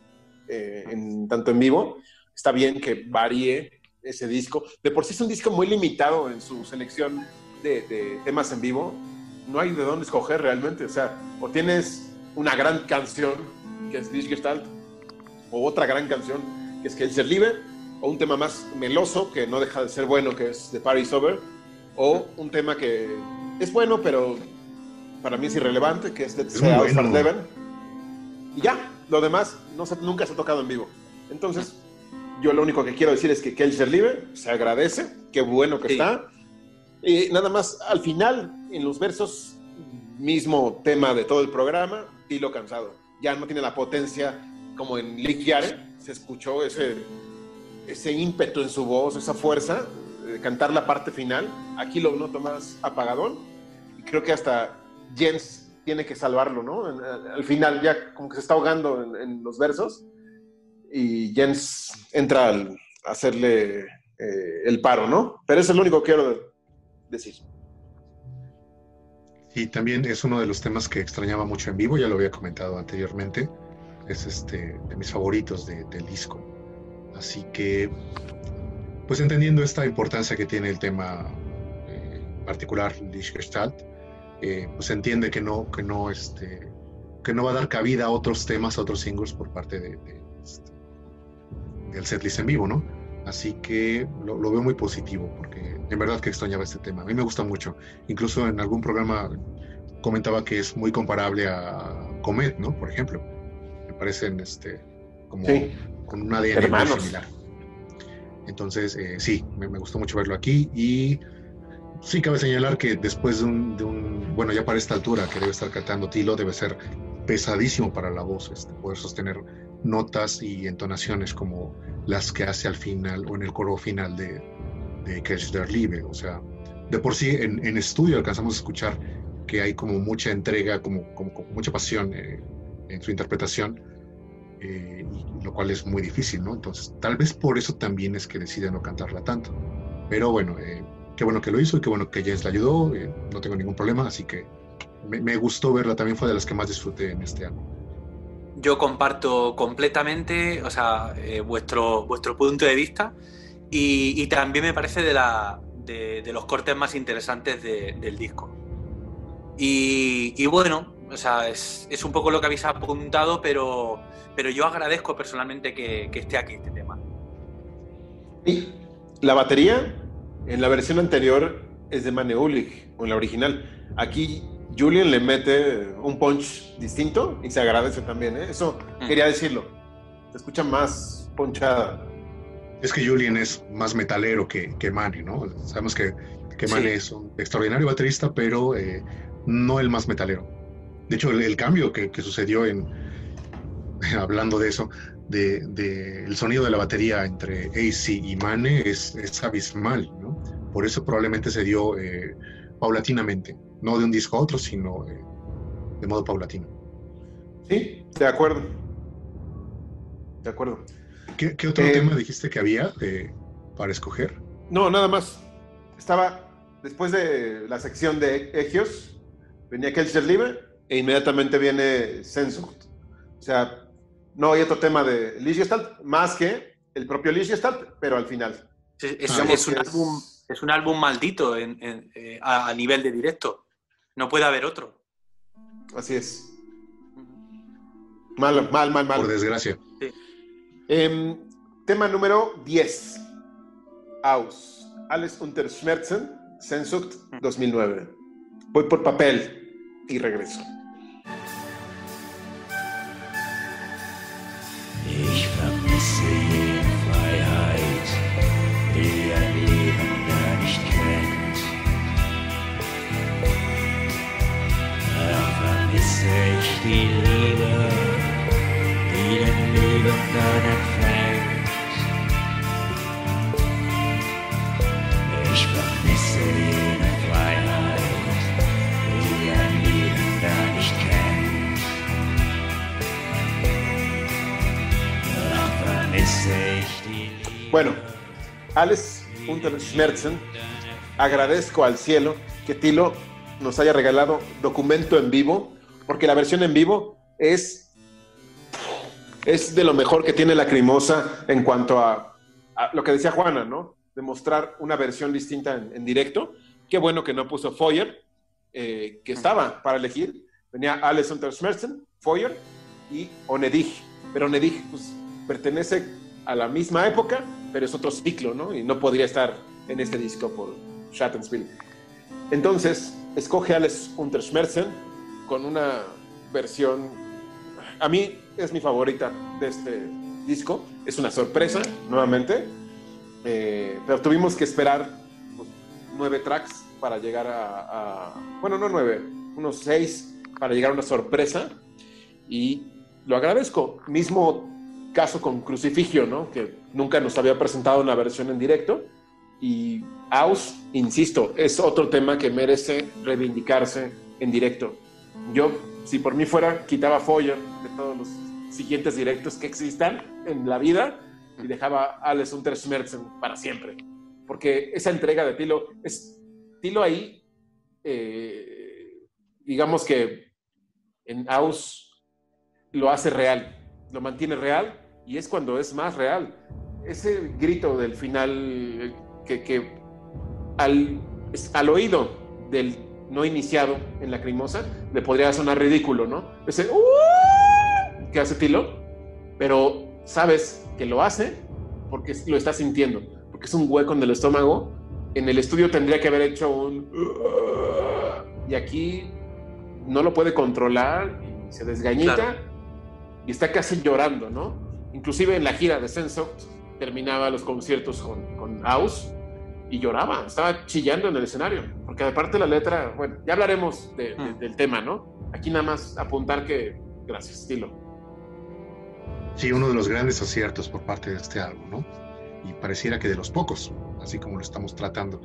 Speaker 1: eh, tanto en vivo. Está bien que varíe ese disco. De por sí es un disco muy limitado en su selección de, de temas en vivo. No hay de dónde escoger realmente. O sea, o tienes una gran canción, que es Lichtgestalt, o otra gran canción, que es Kelser Liebe, o un tema más meloso, que no deja de ser bueno, que es The Party's Over, o un tema que es bueno, pero para mí es irrelevante, que es All Stars
Speaker 2: bueno.
Speaker 1: Y ya, lo demás no se- nunca se ha tocado en vivo. Entonces, yo lo único que quiero decir es que Kelcher Libre se agradece, qué bueno que
Speaker 3: Sí.
Speaker 1: está. Y nada más, al final, en los versos, mismo tema de todo el programa, Tilo cansado. Ya no tiene la potencia como en Lick Yare, se escuchó ese, ese ímpetu en su voz, esa fuerza de cantar la parte final. Aquí lo noto más apagadón y creo que hasta Jens tiene que salvarlo, ¿no? Al final ya como que se está ahogando en, en los versos y Jens entra al- hacerle eh, el paro, ¿no? Pero es lo único que quiero decir.
Speaker 2: Y también es uno de los temas que extrañaba mucho en vivo, ya lo había comentado anteriormente. Es este de mis favoritos de- del disco. Así que, pues entendiendo esta importancia que tiene el tema eh, particular, Lichtgestalt, eh, pues entiende que no, que no, este, que no va a dar cabida a otros temas, a otros singles por parte de, de, del setlist en vivo, ¿no? Así que lo, lo veo muy positivo, porque en verdad que extrañaba este tema. A mí me gusta mucho. Incluso en algún programa comentaba que es muy comparable a Comet, ¿no? Por ejemplo. Me parecen este, como
Speaker 1: Sí.
Speaker 2: con un ADN muy similar. Entonces, eh, sí, me, me gustó mucho verlo aquí y sí cabe señalar que después de un, de un- bueno, ya para esta altura que debe estar cantando Tilo, debe ser pesadísimo para la voz, este, poder sostener notas y entonaciones como las que hace al final o en el coro final de, de Catch der Liebe. O sea, de por sí en, en estudio alcanzamos a escuchar que hay como mucha entrega, como, como, como mucha pasión eh, en su interpretación, eh, y lo cual es muy difícil, ¿no? Entonces, tal vez por eso también es que decide no cantarla tanto. Pero bueno, eh, qué bueno que lo hizo y qué bueno que Jens la ayudó, eh, no tengo ningún problema, así que me, me gustó verla, también fue de las que más disfruté en este álbum.
Speaker 3: Yo comparto completamente, o sea, eh, vuestro, vuestro punto de vista y, también me parece de, la, de, los cortes más interesantes de- del disco. Y, bueno, o sea, es, un poco lo que habéis apuntado, pero, pero yo agradezco personalmente que, que esté aquí este tema.
Speaker 1: Y la batería en la versión anterior es de Mane Ulich, o en la original. Aquí Julian le mete un punch distinto y se agradece también. ¿eh? Eso
Speaker 3: Mm.
Speaker 1: quería decirlo. Se escucha más ponchada.
Speaker 2: Es que Julian es más metalero que, que Manny, ¿no? Sabemos que, que
Speaker 3: Sí.
Speaker 2: Manny es un extraordinario baterista, pero eh, no el más metalero. De hecho, el, el cambio que, que sucedió en, hablando de eso, de, de el sonido de la batería entre AC y Mane es, es abismal, ¿no? Por eso probablemente se dio eh, paulatinamente, no de un disco a otro, sino eh, de modo paulatino.
Speaker 1: Sí, de acuerdo. De acuerdo.
Speaker 2: ¿Qué, qué otro
Speaker 1: Eh,
Speaker 2: tema dijiste que había para escoger?
Speaker 1: No, nada más. Estaba después de la sección de Egios, venía Kelcher Liebe e inmediatamente viene Sensucht. O sea, no hay otro tema de Lichtgestalt más que el propio Lichtgestalt, pero al final.
Speaker 3: Es, es un, álbum, es un álbum maldito en- en- eh, a, a nivel de directo. No puede haber otro.
Speaker 1: Así es. Mal, mal, mal,
Speaker 2: Por
Speaker 1: mal.
Speaker 2: desgracia.
Speaker 1: Em, tema número 10. Aus. Alles unter Schmerzen, Sensucht 2009. Voy por papel y regreso.
Speaker 4: Ich
Speaker 1: Bueno, Alles unter Schmerzen, agradezco al cielo que Tilo nos haya regalado documento en vivo, porque la versión en vivo es, es de lo mejor que tiene la Crimosa en cuanto a, a lo que decía Juana, ¿no? De mostrar una versión distinta en, directo. Qué bueno que no puso Foyer, eh, que estaba para elegir. Venía Alles unter Schmerzen, Foyer y Onedig. Pero Onedig, pues, pertenece a la misma época, pero es otro ciclo, ¿no? Y no podría estar en este disco por Shattenspiel. Entonces, escoge Alles unter Schmerzen con una versión, a mí es mi favorita de este disco. Es una sorpresa, nuevamente, eh, pero tuvimos que esperar pues, nueve tracks para llegar a, bueno, no nueve, unos seis para llegar a una sorpresa y lo agradezco. Mismo caso con Crucifigio, ¿no? Que nunca nos había presentado una versión en directo. Y Aus, insisto, es otro tema que merece reivindicarse en directo. Yo, si por mí fuera, quitaba Foyer de todos los siguientes directos que existan en la vida y dejaba Alles unter Schmerzen para siempre. Porque esa entrega de Tilo, es, Tilo ahí eh, digamos que en Aus lo hace real, lo mantiene real y es cuando es más real. Ese grito del final eh, que, que al, al oído del no iniciado en la crimosa le podría sonar ridículo, ¿no? Ese "Uh", que hace Tilo, pero sabes que lo hace porque lo está sintiendo, porque es un hueco en el estómago. En el estudio tendría que haber hecho un "Uh", y aquí no lo puede controlar y se desgañita
Speaker 3: Claro.
Speaker 1: y está casi llorando, ¿no? Inclusive en la gira de Censo terminaba los conciertos con, con Aus y lloraba, estaba chillando en el escenario, porque aparte la letra, bueno, ya hablaremos de- de-
Speaker 3: Mm.
Speaker 1: del tema, ¿no? Aquí nada más apuntar que, gracias, estilo.
Speaker 2: Sí, uno de los grandes aciertos por parte de este álbum, ¿no? Y pareciera que de los pocos, así como lo estamos tratando.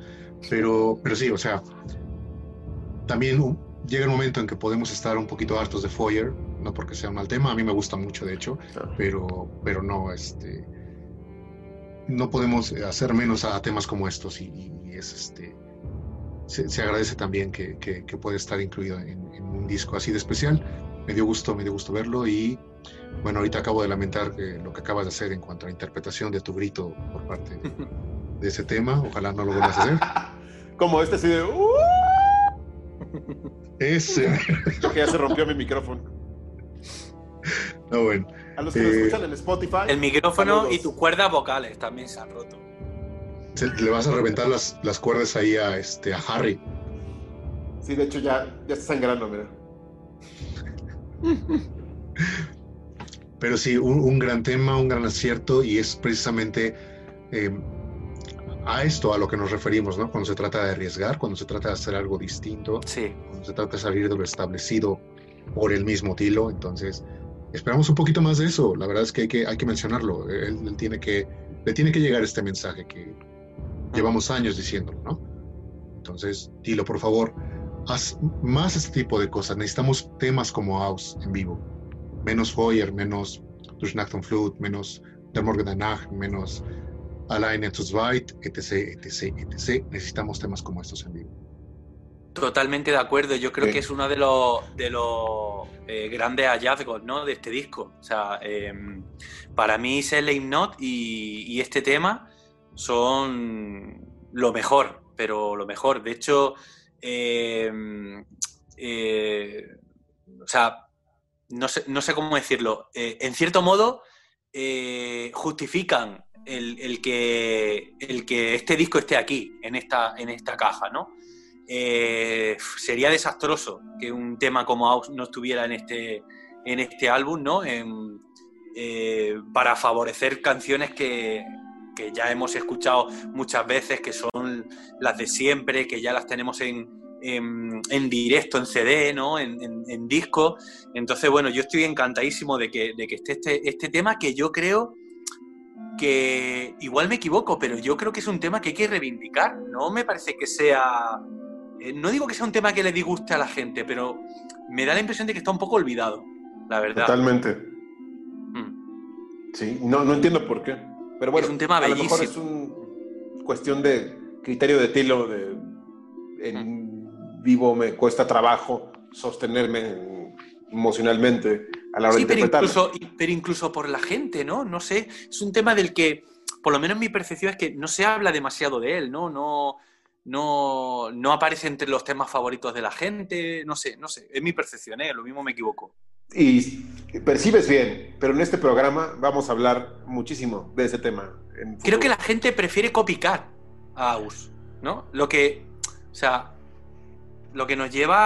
Speaker 2: Pero, pero sí, o sea, también llega el momento en que podemos estar un poquito hartos de Foyer, no porque sea un mal tema, a mí me gusta mucho, de hecho, pero, pero no, este, no podemos hacer menos a temas como estos y, y es este, se, se agradece también que, que, que puede estar incluido en, en un disco así de especial. Me dio gusto, me dio gusto verlo y bueno, ahorita acabo de lamentar eh, lo que acabas de hacer en cuanto a la interpretación de tu grito por parte de, de ese tema. Ojalá no lo vuelvas a hacer.
Speaker 1: Como este así de, "Uh",
Speaker 2: Ese.
Speaker 1: que ya se rompió mi micrófono.
Speaker 2: No, bueno.
Speaker 1: A los que lo
Speaker 2: Eh,
Speaker 1: escuchan en Spotify.
Speaker 3: El micrófono
Speaker 1: saludos.
Speaker 3: y tus cuerdas vocales también se han roto.
Speaker 2: Le vas a reventar las, las cuerdas ahí a, este, a Harry.
Speaker 1: Sí, de hecho ya, ya está sangrando, mira.
Speaker 2: Pero sí, un, un gran tema, un gran acierto y es precisamente eh, a esto a lo que nos referimos, ¿no? Cuando se trata de arriesgar, cuando se trata de hacer algo distinto,
Speaker 3: Sí.
Speaker 2: cuando se trata de salir de lo establecido por el mismo Tilo. Entonces, esperamos un poquito más de eso. La verdad es que hay que, hay que mencionarlo. Él, tiene que, le tiene que llegar este mensaje que llevamos años diciéndolo, ¿no? Entonces, Tilo, por favor, haz más este tipo de cosas. Necesitamos temas como Aus en vivo. Menos Foyer, menos Durch Nacht und Flut, menos Der Morgen danach, menos Alleine zu zweit, etc., etc., etc. Necesitamos temas como estos en vivo.
Speaker 3: Totalmente de acuerdo. Yo creo
Speaker 1: Sí.
Speaker 3: que es uno de los, de los eh, grandes hallazgos ¿no? de este disco. O sea, eh, para mí Selling Not y, y este tema son lo mejor, pero lo mejor. De hecho, eh, eh, o sea, no sé, no sé cómo decirlo. Eh, en cierto modo, justifican el, el que, el que este disco esté aquí, en esta, en esta caja, ¿no? Eh, sería desastroso que un tema como Aus no estuviera en este, en este álbum, ¿no? Eh, para favorecer canciones que, que ya hemos escuchado muchas veces, que son las de siempre, que ya las tenemos en, en, en directo, en CD, ¿no? En disco. Entonces, bueno, yo estoy encantadísimo de que, de que esté este, este tema que yo creo que igual me equivoco, pero yo creo que es un tema que hay que reivindicar. No me parece que sea. Eh, no digo que sea un tema que le disguste a la gente, pero me da la impresión de que está un poco olvidado, la verdad.
Speaker 1: Totalmente.
Speaker 3: Mm.
Speaker 1: Sí, no, no entiendo por qué. Pero bueno,
Speaker 3: Es un tema
Speaker 1: a lo mejor es
Speaker 3: bellísimo.
Speaker 1: un cuestión de criterio de tilo, de en vivo me cuesta trabajo sostenerme emocionalmente a la hora
Speaker 3: Sí,
Speaker 1: de
Speaker 3: pero incluso, pero incluso por la gente, ¿no? No sé, es un tema del que, por lo menos mi percepción es que no se habla demasiado de él, ¿no? No, no, no aparece entre los temas favoritos de la gente, no sé, no sé, es mi percepción, ¿eh? Lo mismo me equivoco.
Speaker 1: Y percibes bien, pero en este programa vamos a hablar muchísimo de ese tema.
Speaker 3: Creo que la gente prefiere copycat a Aus, ¿no? Lo que, o sea, lo que nos lleva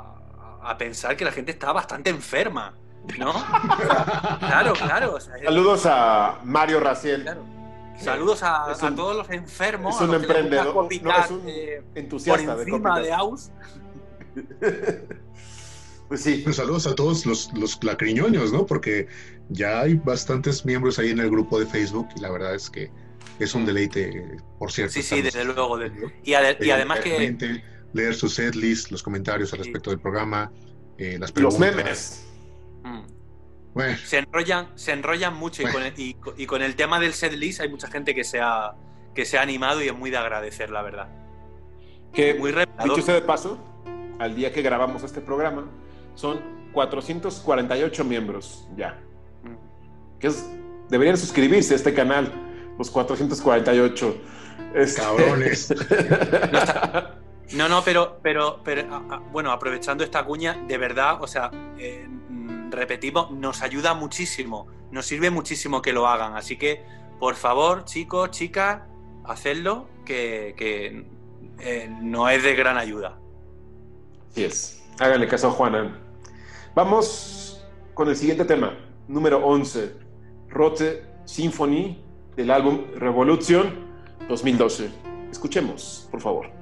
Speaker 3: a, a pensar que la gente está bastante enferma, ¿no? Claro, claro. o sea, es-
Speaker 1: Saludos a Mario Raciel,
Speaker 3: claro. Saludos a,
Speaker 1: Es un-
Speaker 3: a todos los enfermos,
Speaker 1: es
Speaker 3: a
Speaker 1: un
Speaker 3: los que les gusta
Speaker 1: emprendedor, no,
Speaker 3: copycat,
Speaker 1: es un
Speaker 3: eh, por
Speaker 1: entusiasta de
Speaker 3: encima
Speaker 1: copycat.
Speaker 3: de Aus.
Speaker 1: Pues sí,
Speaker 2: Pues saludos a todos los, los lacriñoños, ¿no? Porque ya hay bastantes miembros ahí en el grupo de Facebook y la verdad es que es un deleite, por cierto.
Speaker 3: Sí, sí, desde luego. de- y, ade- y
Speaker 2: Eh,
Speaker 3: además que
Speaker 2: leer su setlist, los comentarios al
Speaker 3: Sí.
Speaker 2: respecto del programa, eh, las
Speaker 1: los
Speaker 2: preguntas.
Speaker 1: memes.
Speaker 3: mm,
Speaker 2: Bueno,
Speaker 3: se enrollan, se enrollan mucho y con, el, y, y con el tema del setlist hay mucha gente que se ha, que se ha animado y es muy de agradecer, la verdad.
Speaker 1: Que,
Speaker 3: Muy
Speaker 1: dicho sea de paso, al día que grabamos este programa, son 448 miembros ya. Que es, deberían suscribirse a este canal, los 448. Este-
Speaker 2: Cabrones.
Speaker 3: No, no, pero, pero, pero a- a- bueno, aprovechando esta cuña, de verdad, o sea, eh, mm, repetimos, nos ayuda muchísimo, nos sirve muchísimo que lo hagan. Así que, por favor, chicos, chicas, hacedlo, que, eh, no es de gran ayuda.
Speaker 1: Así es. Háganle caso a Juana. Vamos con el siguiente tema, número 11, Rote Symphony del álbum Revolution 2012. Escuchemos, por favor.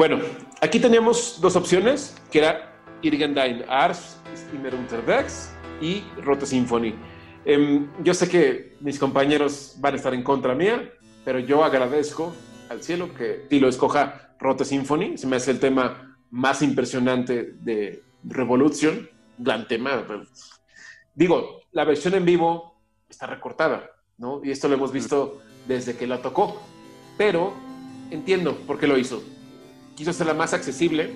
Speaker 1: Bueno, aquí teníamos dos opciones, que era Irgendein Ars, Stimmer Unterwegs y Rote Symphony. Em, yo sé que mis compañeros van a estar en contra mía, pero yo agradezco al cielo que Tilo escoja Rote Symphony. Se me hace el tema más impresionante de Revolution. Gran tema. Digo, la versión en vivo está recortada, ¿no? Y esto lo hemos visto desde que la tocó. Pero entiendo por qué lo hizo. Quiso hacerla más accesible.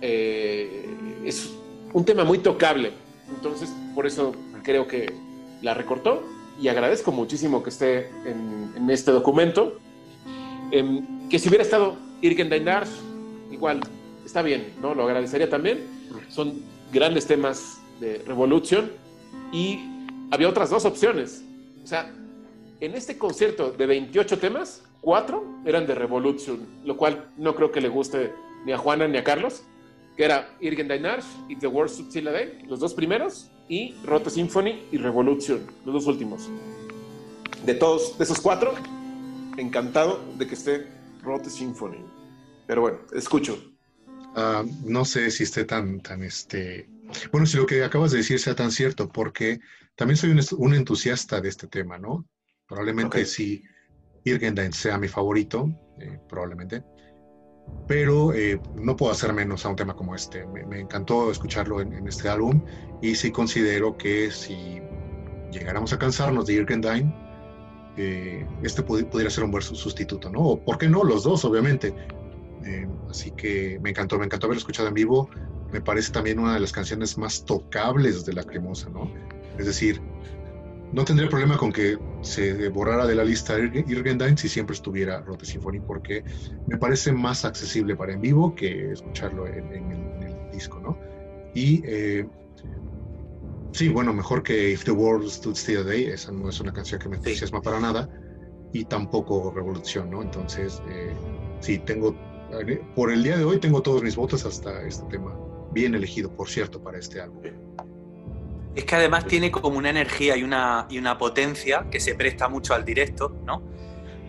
Speaker 1: Eh, es un tema muy tocable. Entonces, por eso creo que la recortó y agradezco muchísimo que esté en, en este documento. Em, que si hubiera estado Irgen Dars, igual está bien, ¿no? Lo agradecería también. Son grandes temas de Revolution y había otras dos opciones. O sea, en este concierto de 28 temas, cuatro eran de Revolution, lo cual no creo que le guste ni a Juana ni a Carlos, que era Irgen Dainarsh y The World Subtil Day, los dos primeros, y Rote Symphony y Revolution, los dos últimos. De todos, de esos cuatro, encantado de que esté Rote Symphony. Pero bueno, escucho.
Speaker 2: Ah, no sé si esté tan, tan, este... Bueno, si lo que acabas de decir sea tan cierto, porque también soy un, entusiasta de este tema, ¿no? Probablemente sí, Irgendain sea mi favorito, eh, probablemente, pero eh, no puedo hacer menos a un tema como este. Me, encantó escucharlo en, este álbum y sí considero que si llegáramos a cansarnos de Irgendain, eh, este pudi- pudiera ser un buen su- sustituto, ¿no? O, ¿Por qué no? Los dos, obviamente. Eh, así que me encantó, me encantó escuchado en vivo. Me parece también una de las canciones más tocables de Lacrimosa, ¿no? Es decir, no tendría problema con que se borrara de la lista Ir- Irgendain si siempre estuviera Rote Symphony, porque me parece más accesible para en vivo que escucharlo en, en el, en el disco, ¿no? Y eh, sí, bueno, mejor que If the World Stood Still Day, esa no es una canción que me entusiasma para nada, y tampoco Revolución, ¿no? Entonces, eh, sí, tengo, por el día de hoy tengo todos mis votos hasta este tema, bien elegido, por cierto, para este álbum.
Speaker 3: Es que además tiene como una energía y una, y una potencia que se presta mucho al directo, ¿no?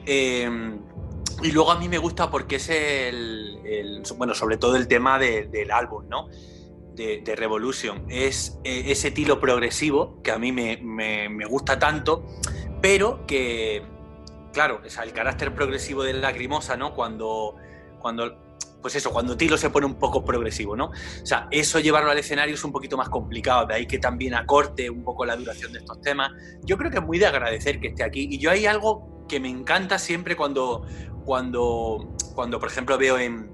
Speaker 3: Eh, y luego a mí me gusta porque es el, bueno, sobre todo el tema de- del álbum, ¿no? De, Revolution. Es eh, ese estilo progresivo que a mí me, me- me gusta tanto, pero que, claro, o el carácter progresivo de Lacrimosa, ¿no? Cuando, cuando, pues eso, cuando Tilo se pone un poco progresivo, ¿no? O sea, eso llevarlo al escenario es un poquito más complicado, de ahí que también acorte un poco la duración de estos temas. Yo creo que es muy de agradecer que esté aquí. Y yo hay algo que me encanta siempre cuando, cuando, cuando por ejemplo, veo en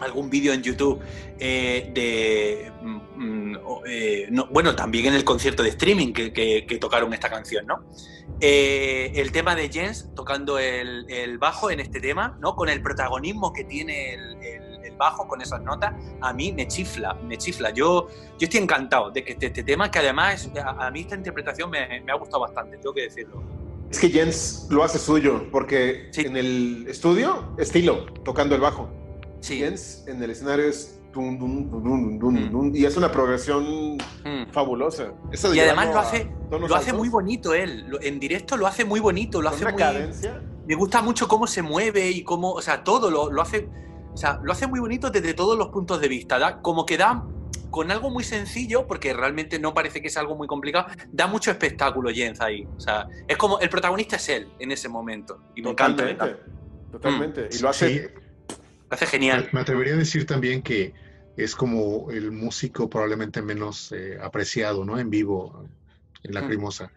Speaker 3: algún vídeo en YouTube eh, de... mm, mm, eh, no, bueno, también en el concierto de streaming que, que- que tocaron esta canción, ¿no? Eh, el tema de Jens tocando el, el bajo en este tema, ¿no? Con el protagonismo que tiene el, el- el bajo, con esas notas, a mí me chifla, me chifla. Yo, yo estoy encantado de que este, este tema, que además a, a mí esta interpretación me, me ha gustado bastante, tengo que decirlo.
Speaker 1: Es que Jens lo hace suyo, porque
Speaker 3: Sí.
Speaker 1: en el estudio, estilo, tocando el bajo.
Speaker 3: Sí.
Speaker 1: Jens en el escenario es dun, dun, dun, dun, dun,
Speaker 3: Mm.
Speaker 1: dun, y es una progresión
Speaker 3: Mm.
Speaker 1: fabulosa.
Speaker 3: Y además lo hace, lo hace muy
Speaker 1: bonito
Speaker 3: él. En directo lo hace muy bonito, lo hace
Speaker 1: una
Speaker 3: muy.
Speaker 1: cadencia
Speaker 3: me gusta mucho cómo se mueve y cómo, o sea, todo lo, lo hace, o sea, lo hace muy bonito desde todos los puntos de vista. Da, como que da con algo muy sencillo, porque realmente no parece que es algo muy complicado, da mucho espectáculo Jens ahí. O sea, es como el protagonista es él en ese momento. Y me
Speaker 1: Totalmente.
Speaker 3: encanta.
Speaker 1: Totalmente. Y lo hace.
Speaker 2: Sí,
Speaker 3: Lo hace genial.
Speaker 2: Me atrevería a decir también que es como el músico probablemente menos eh, apreciado, ¿no? En vivo, en la
Speaker 3: Mm.
Speaker 2: Crimosa.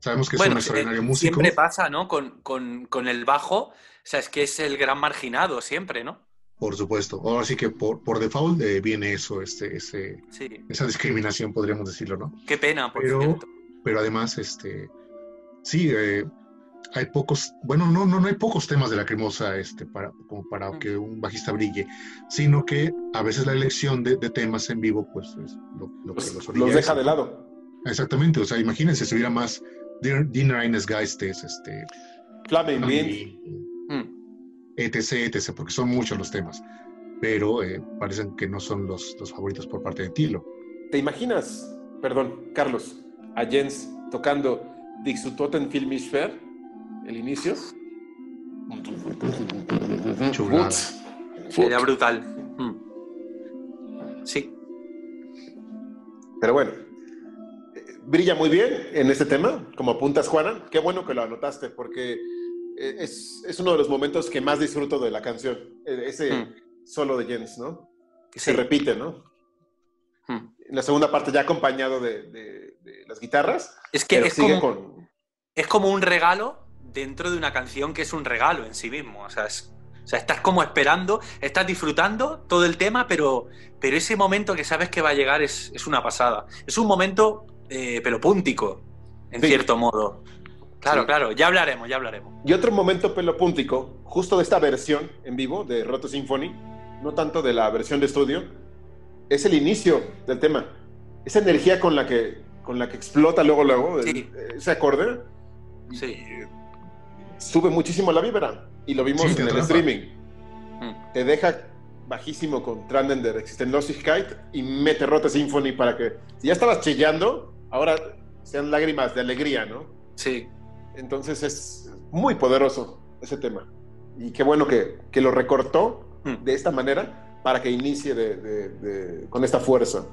Speaker 2: Sabemos que es
Speaker 3: Bueno,
Speaker 2: un extraordinario
Speaker 3: eh,
Speaker 2: músico.
Speaker 3: siempre pasa, ¿no? Con, con- con el bajo, o sea, es que es el gran marginado siempre, ¿no?
Speaker 2: Por supuesto. Ahora sí que por, por default eh, viene eso, este, ese,
Speaker 3: Sí.
Speaker 2: esa discriminación, podríamos decirlo, ¿no?
Speaker 3: Qué pena, por
Speaker 2: Pero-
Speaker 3: cierto.
Speaker 2: Pero además, este, sí, eh, hay pocos, bueno, no, no, no hay pocos temas de la cremosa este, para, como para que un bajista brille, sino que a veces la elección de, de temas en vivo, pues es lo, lo que
Speaker 1: Los,
Speaker 2: los
Speaker 1: los deja de lado.
Speaker 2: Exactamente, o sea, imagínense si hubiera más Din- Dinner Eines Geistes, este,
Speaker 1: Flamen
Speaker 3: Mm.
Speaker 2: etc, etc, porque son muchos los temas, pero eh, parecen que no son los, los favoritos por parte de Tilo.
Speaker 1: ¿Te imaginas, perdón, Carlos, a Jens tocando Dixutoten Filmisch Fair, el inicio?
Speaker 2: Chulada.
Speaker 3: Sería brutal. Mm. Sí.
Speaker 1: Pero bueno, brilla muy bien en este tema, como apuntas, Juana. Qué bueno que lo anotaste, porque eh, es, es uno de los momentos que más disfruto de la canción. eh, Ese
Speaker 3: Mm.
Speaker 1: solo de Jens, ¿no? Que
Speaker 3: Sí.
Speaker 1: se repite, ¿no?
Speaker 3: Mm.
Speaker 1: En la segunda parte ya acompañado de, de- de las guitarras,
Speaker 3: Es que es
Speaker 1: sigue
Speaker 3: como,
Speaker 1: con...
Speaker 3: es como un regalo dentro de una canción que es un regalo en sí mismo. O sea, es- o sea, estás como esperando, estás disfrutando todo el tema, pero, pero ese momento que sabes que va a llegar es, es una pasada. Es un momento, eh, pero púntico, en
Speaker 1: Sí.
Speaker 3: cierto modo. Claro,
Speaker 1: Sí.
Speaker 3: claro, ya hablaremos, ya hablaremos.
Speaker 1: Y otro momento pelopúntico, justo de esta versión en vivo de Roto Symphony, no tanto de la versión de estudio, es el inicio del tema. Esa energía con la que, con la que explota luego, luego,
Speaker 3: Sí.
Speaker 1: ese acorde,
Speaker 3: Sí.
Speaker 1: Sube muchísimo la vibra. Y lo vimos
Speaker 2: Sí,
Speaker 1: en el
Speaker 2: atrapa.
Speaker 1: streaming.
Speaker 3: Mm.
Speaker 1: Te deja bajísimo con Tranden der Existenlosigkeit y mete Rote Symphony para que, si ya estabas chillando, ahora sean lágrimas de alegría, ¿no?
Speaker 3: Sí.
Speaker 1: Entonces es muy poderoso ese tema. Y qué bueno que, que lo recortó
Speaker 3: Mm.
Speaker 1: de esta manera para que inicie de- de- de- con esta fuerza.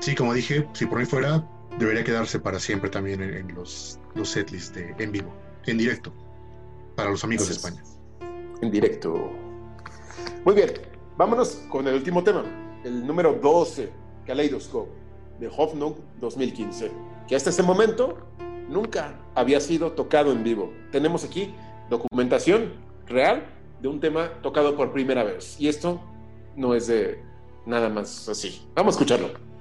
Speaker 2: Sí, como dije, si por mí fuera, debería quedarse para siempre también en, en los, los setlists de, en vivo, en directo, para los amigos de. España.
Speaker 1: En directo. Muy bien, vámonos con el último tema, el número 12, Kaleidoscope, de Hoffnung 2015, que hasta ese momento nunca había sido tocado en vivo. Tenemos aquí documentación real de un tema tocado por primera vez. Y esto no es de nada más así. Vamos a escucharlo.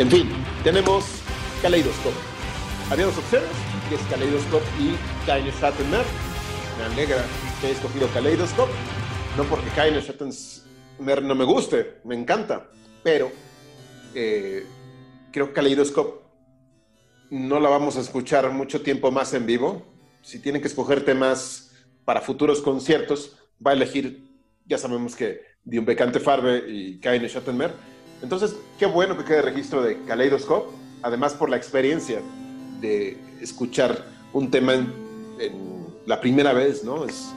Speaker 1: En fin, tenemos Kaleidoscope. Había dos opciones, que es Kaleidoscope y Keine Schattenmer. Me alegra que haya escogido Kaleidoscope. No porque Keine Schattenmer no me guste, me encanta. Pero eh, creo que Kaleidoscope no la vamos a escuchar mucho tiempo más en vivo. Si tienen que escoger temas para futuros conciertos, va a elegir, ya sabemos que Die Unbekannte Farbe y Keine Schattenmer. Entonces, qué bueno que quede registro de Kaleidoscope, además por la experiencia de escuchar un tema en, en la primera vez, ¿no? Es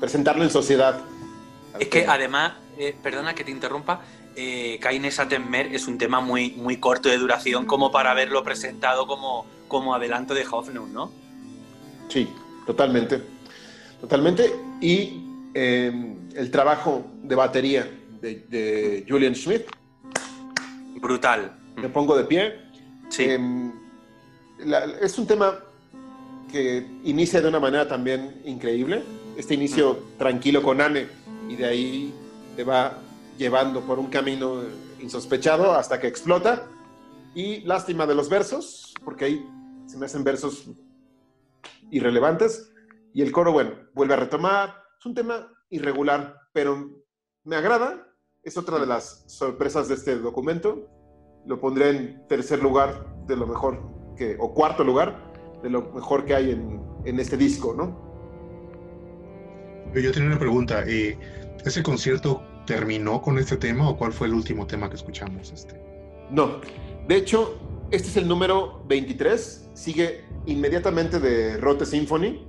Speaker 1: presentarlo en sociedad.
Speaker 3: Es que además, eh, perdona que te interrumpa, eh, Kaine Satenmer es un tema muy, muy corto de duración como para haberlo presentado como, como adelanto de Hoffnung, ¿no?
Speaker 1: Sí, totalmente. Totalmente. Y eh, el trabajo de batería de, de Julian Schmidt,
Speaker 3: Brutal.
Speaker 1: me pongo de pie.
Speaker 3: Sí.
Speaker 1: Eh, la- es un tema que inicia de una manera también increíble. Este inicio tranquilo con Anne y de ahí te va llevando por un camino insospechado hasta que explota. Y lástima de los versos, porque ahí se me hacen versos irrelevantes. Y el coro, bueno, vuelve a retomar. Es un tema irregular, pero me agrada. Es otra de las sorpresas de este documento. Lo pondré en tercer lugar de lo mejor que, o cuarto lugar de lo mejor que hay en, en este disco, ¿no?
Speaker 2: Yo tenía una pregunta. eh, ¿Ese concierto terminó con este tema o cuál fue el último tema que escuchamos? Este?
Speaker 1: No. De hecho, este es el número 23. Sigue inmediatamente de Rote Symphony.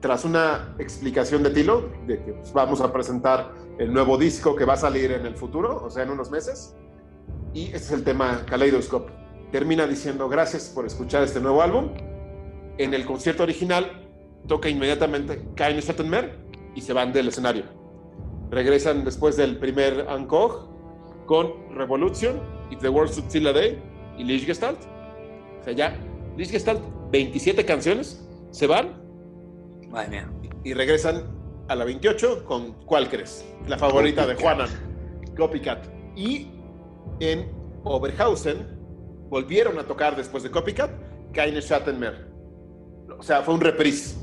Speaker 1: Tras una explicación de Tilo, de que pues, vamos a presentar el nuevo disco que va a salir en el futuro, o sea, en unos meses. Y este es el tema Kaleidoscope. Termina diciendo gracias por escuchar este nuevo álbum. En el concierto original toca inmediatamente Keine Schattenmeer y se van del escenario. Regresan después del primer encore con Revolution, If the World Stood Still a Day y Lichtgestalt. O sea, ya Lichtgestalt, 27 canciones, se van
Speaker 3: Madre mía.
Speaker 1: y regresan a la 28 con ¿Cuál crees? La favorita de. Juanan, Copycat. Y en Oberhausen volvieron a tocar después de Copycat Keine Schattenmeer. O sea, fue un reprise.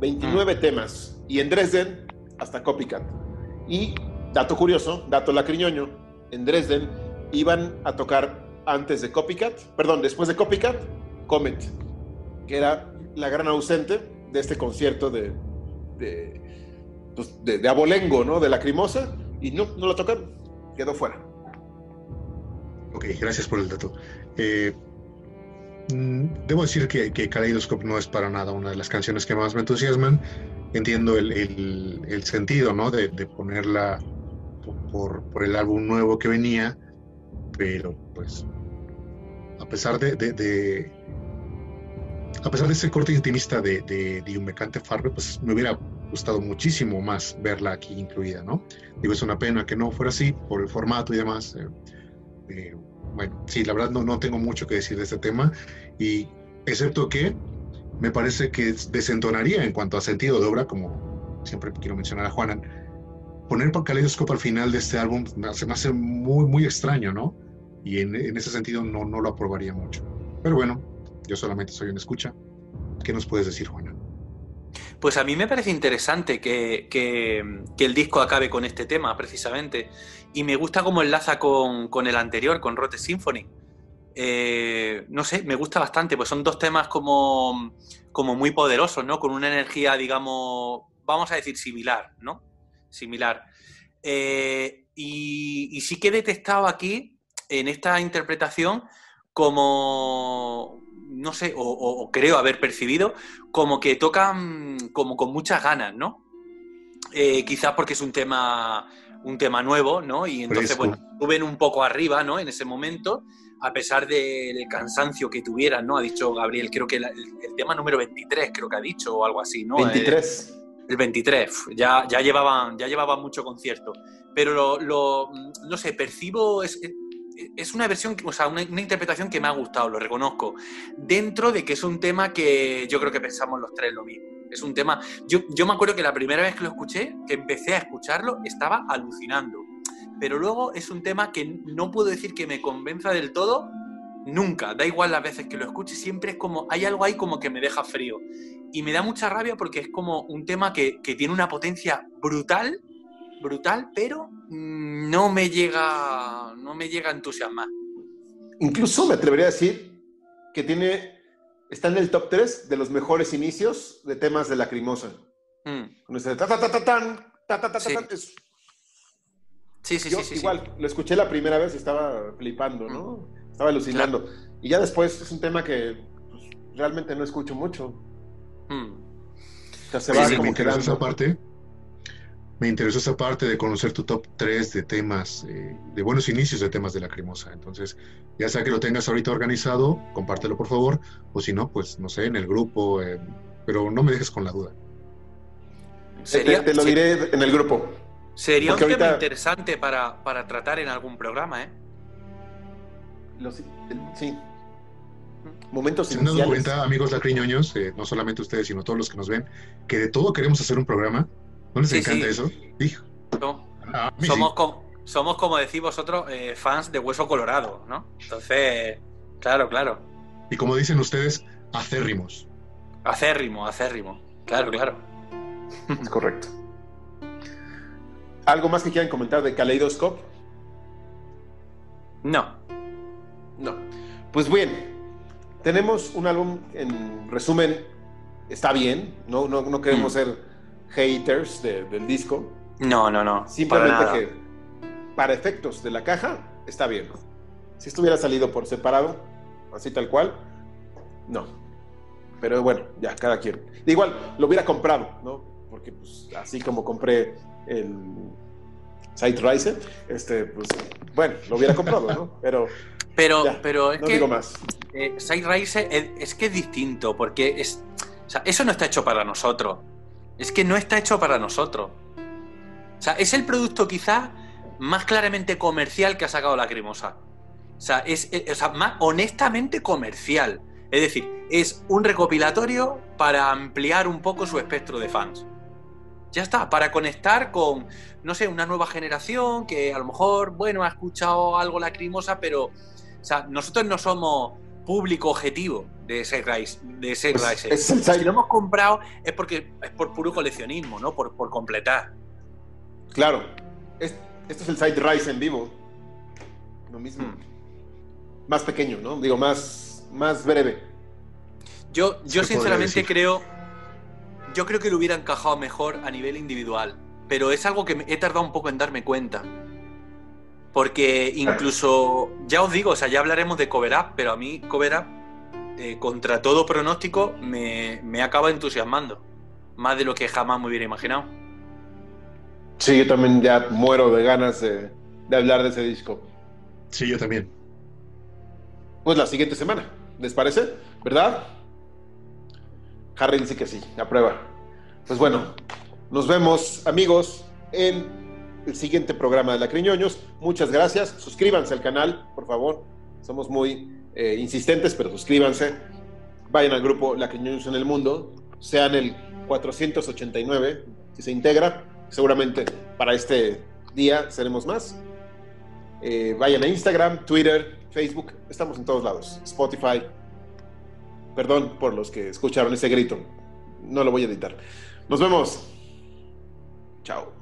Speaker 1: 29 temas. Y en Dresden hasta Copycat. Y, dato curioso, dato lacriñoño, en Dresden iban a tocar antes de Copycat, perdón, después de Copycat, Comet, que era la gran ausente de este concierto de, de, pues, de, abolengo, ¿no? De lacrimosa, y no, no lo tocaron, quedó fuera.
Speaker 2: Ok, gracias por el dato. Eh, mm, debo decir que, que Kaleidoscope no es para nada una de las canciones que más me entusiasman. Entiendo el, el- sentido, ¿no? De, ponerla po- por, por el álbum nuevo que venía, pero pues a pesar de, de- de- a pesar de ese corte intimista de, de, de Un Mecante Farbe, pues me hubiera gustado muchísimo más verla aquí incluida, ¿no? Digo, es una pena que no fuera así por el formato y demás. eh, eh, bueno, sí, la verdad no, no tengo mucho que decir de este tema, y excepto que me parece que desentonaría en cuanto a sentido de obra, como siempre quiero mencionar a Juanan, poner por Kaleidoscope al final de este álbum me- se me hace muy, muy extraño, ¿no? Y en, en ese sentido no, no lo aprobaría mucho. Pero bueno, yo solamente soy un escucha. ¿Qué nos puedes decir, Juana?
Speaker 3: Pues a mí me parece interesante que, el disco acabe con este tema, precisamente. Y me gusta cómo enlaza con, con el anterior, con Rote Symphony. Eh, no sé, me gusta bastante, pues son dos temas como, como muy poderosos, ¿no? Con una energía, digamos, vamos a decir similar, ¿no? Similar. Eh, y, y sí que he detectado aquí, en esta interpretación, como, no sé, o- o- o creo haber percibido, como que tocan como con muchas ganas, ¿no? Eh, quizás porque es un tema, un tema nuevo, ¿no? Y entonces, bueno, suben un poco arriba, ¿no? En ese momento, a pesar del cansancio que tuvieran, ¿no? Ha dicho Gabriel, creo que el, el tema número 23, creo que ha dicho, o algo así, ¿no? Eh,
Speaker 1: 23.
Speaker 3: el 23, uf, ya, ya, llevaban, ya llevaban mucho concierto. Pero lo, lo, no sé, percibo, es, es una versión, o sea, una interpretación que me ha gustado, lo reconozco. Dentro de que es un tema que yo creo que pensamos los tres lo mismo. Es un tema, yo, yo me acuerdo que la primera vez que lo escuché, que empecé a escucharlo, estaba alucinando. Pero luego es un tema que no puedo decir que me convenza del todo, nunca. Da igual las veces que lo escuche, siempre es como, hay algo ahí como que me deja frío. Y me da mucha rabia porque es como un tema que, que tiene una potencia brutal, brutal, pero mm, no me llega, no me llega a entusiasmar.
Speaker 1: Incluso me atrevería a decir que tiene, está en el top 3 de los mejores inicios de temas de Lacrimosa.
Speaker 3: Mm.
Speaker 1: Con ese ta ta ta ta tan, ta ta ta ta
Speaker 3: Sí. Sí, sí,
Speaker 1: yo
Speaker 3: sí,
Speaker 1: igual, lo escuché la primera vez y estaba flipando, ¿no? Estaba alucinando. Y ya después es un tema que pues, realmente no escucho mucho.
Speaker 3: Mm.
Speaker 1: O sea, se va
Speaker 3: sí,
Speaker 2: me
Speaker 1: como
Speaker 2: interesó
Speaker 1: quedando.
Speaker 2: esa parte. Me interesó esa parte de conocer tu top 3 de temas, eh, de buenos inicios de temas de Lacrimosa. Entonces, ya sea que lo tengas ahorita organizado, compártelo por favor, o si no, pues no sé, en el grupo, eh, pero no me dejes con la duda.
Speaker 1: Te,
Speaker 3: Sería,
Speaker 1: te lo diré en el grupo.
Speaker 3: sería un tema
Speaker 1: ahorita-
Speaker 3: interesante para, para tratar en algún programa, ¿eh?
Speaker 1: Los- el- sí. Momentos
Speaker 2: cuenta, amigos lacriñoños, eh, no solamente ustedes, sino todos los que nos ven, que de todo queremos hacer un programa. ¿No les
Speaker 3: Sí,
Speaker 2: encanta
Speaker 3: sí.
Speaker 2: eso? Hijo.
Speaker 3: ¿no?
Speaker 2: Ah,
Speaker 3: Somos,
Speaker 2: sí.
Speaker 3: co- somos, como decís vosotros, eh, fans de Hueso Colorado, ¿no? Entonces, claro, claro.
Speaker 2: Y como dicen ustedes, acérrimos.
Speaker 3: Acérrimo, acérrimo. Claro, claro.
Speaker 1: Es correcto. ¿Algo más que quieran comentar de Kaleidoscope?
Speaker 3: No.
Speaker 1: No. Pues bien, tenemos un álbum, en resumen, está bien, no, no, no queremos
Speaker 3: Mm.
Speaker 1: ser haters de- del disco,
Speaker 3: No, no, no.
Speaker 1: simplemente
Speaker 3: para
Speaker 1: que para efectos de la caja está bien. Si estuviera salido por separado, así tal cual, no. Pero bueno, ya, cada quien. Igual, lo hubiera comprado, ¿no? Porque pues así como compré el Side Riser, este, pues, bueno, lo hubiera comprado, ¿no? Pero
Speaker 3: Pero,
Speaker 1: Ya,
Speaker 3: pero es
Speaker 1: no
Speaker 3: que
Speaker 1: digo más.
Speaker 3: eh, Side Racer es, es que es distinto, porque es. O sea, eso no está hecho para nosotros. Es que no está hecho para nosotros. O sea, es el producto quizás más claramente comercial que ha sacado la cremosa. O sea, es, es- o sea, más honestamente comercial. Es decir, es un recopilatorio para ampliar un poco su espectro de fans. Ya está, para conectar con, no sé, una nueva generación que a lo mejor, bueno, ha escuchado algo lacrimosa, pero, o sea, nosotros no somos público objetivo de Side Rise, de Side
Speaker 1: Pues,
Speaker 3: Riser.
Speaker 1: es el
Speaker 3: Si lo hemos comprado es porque es por puro coleccionismo, ¿no? Por, por completar.
Speaker 1: Claro, es- este es el Side Rise en vivo. Lo mismo.
Speaker 3: Hmm.
Speaker 1: Más pequeño, ¿no? Digo, más, más breve.
Speaker 3: Yo, yo sinceramente creo. Yo creo que lo hubiera encajado mejor a nivel individual. Pero es algo que he tardado un poco en darme cuenta. Porque incluso, ya os digo, o sea, ya hablaremos de Cover Up, pero a mí Cover Up, eh, contra todo pronóstico, me, me acaba entusiasmando. Más de lo que jamás me hubiera imaginado.
Speaker 1: Sí, yo también ya muero de ganas de, de hablar de ese disco.
Speaker 2: Sí, yo también.
Speaker 1: Pues la siguiente semana, ¿les parece? ¿Verdad? Harry dice que sí, aprueba. Pues bueno, nos vemos, amigos, en el siguiente programa de La Criñoños. Muchas gracias. Suscríbanse al canal, por favor. Somos muy eh, insistentes, pero suscríbanse. Vayan al grupo La Criñoños en el Mundo. Sean el 489, si se integra. Seguramente para este día seremos más. Eh, vayan a Instagram, Twitter, Facebook, estamos en todos lados. Spotify. Perdón por los que escucharon ese grito. No lo voy a editar. Nos vemos. Chao.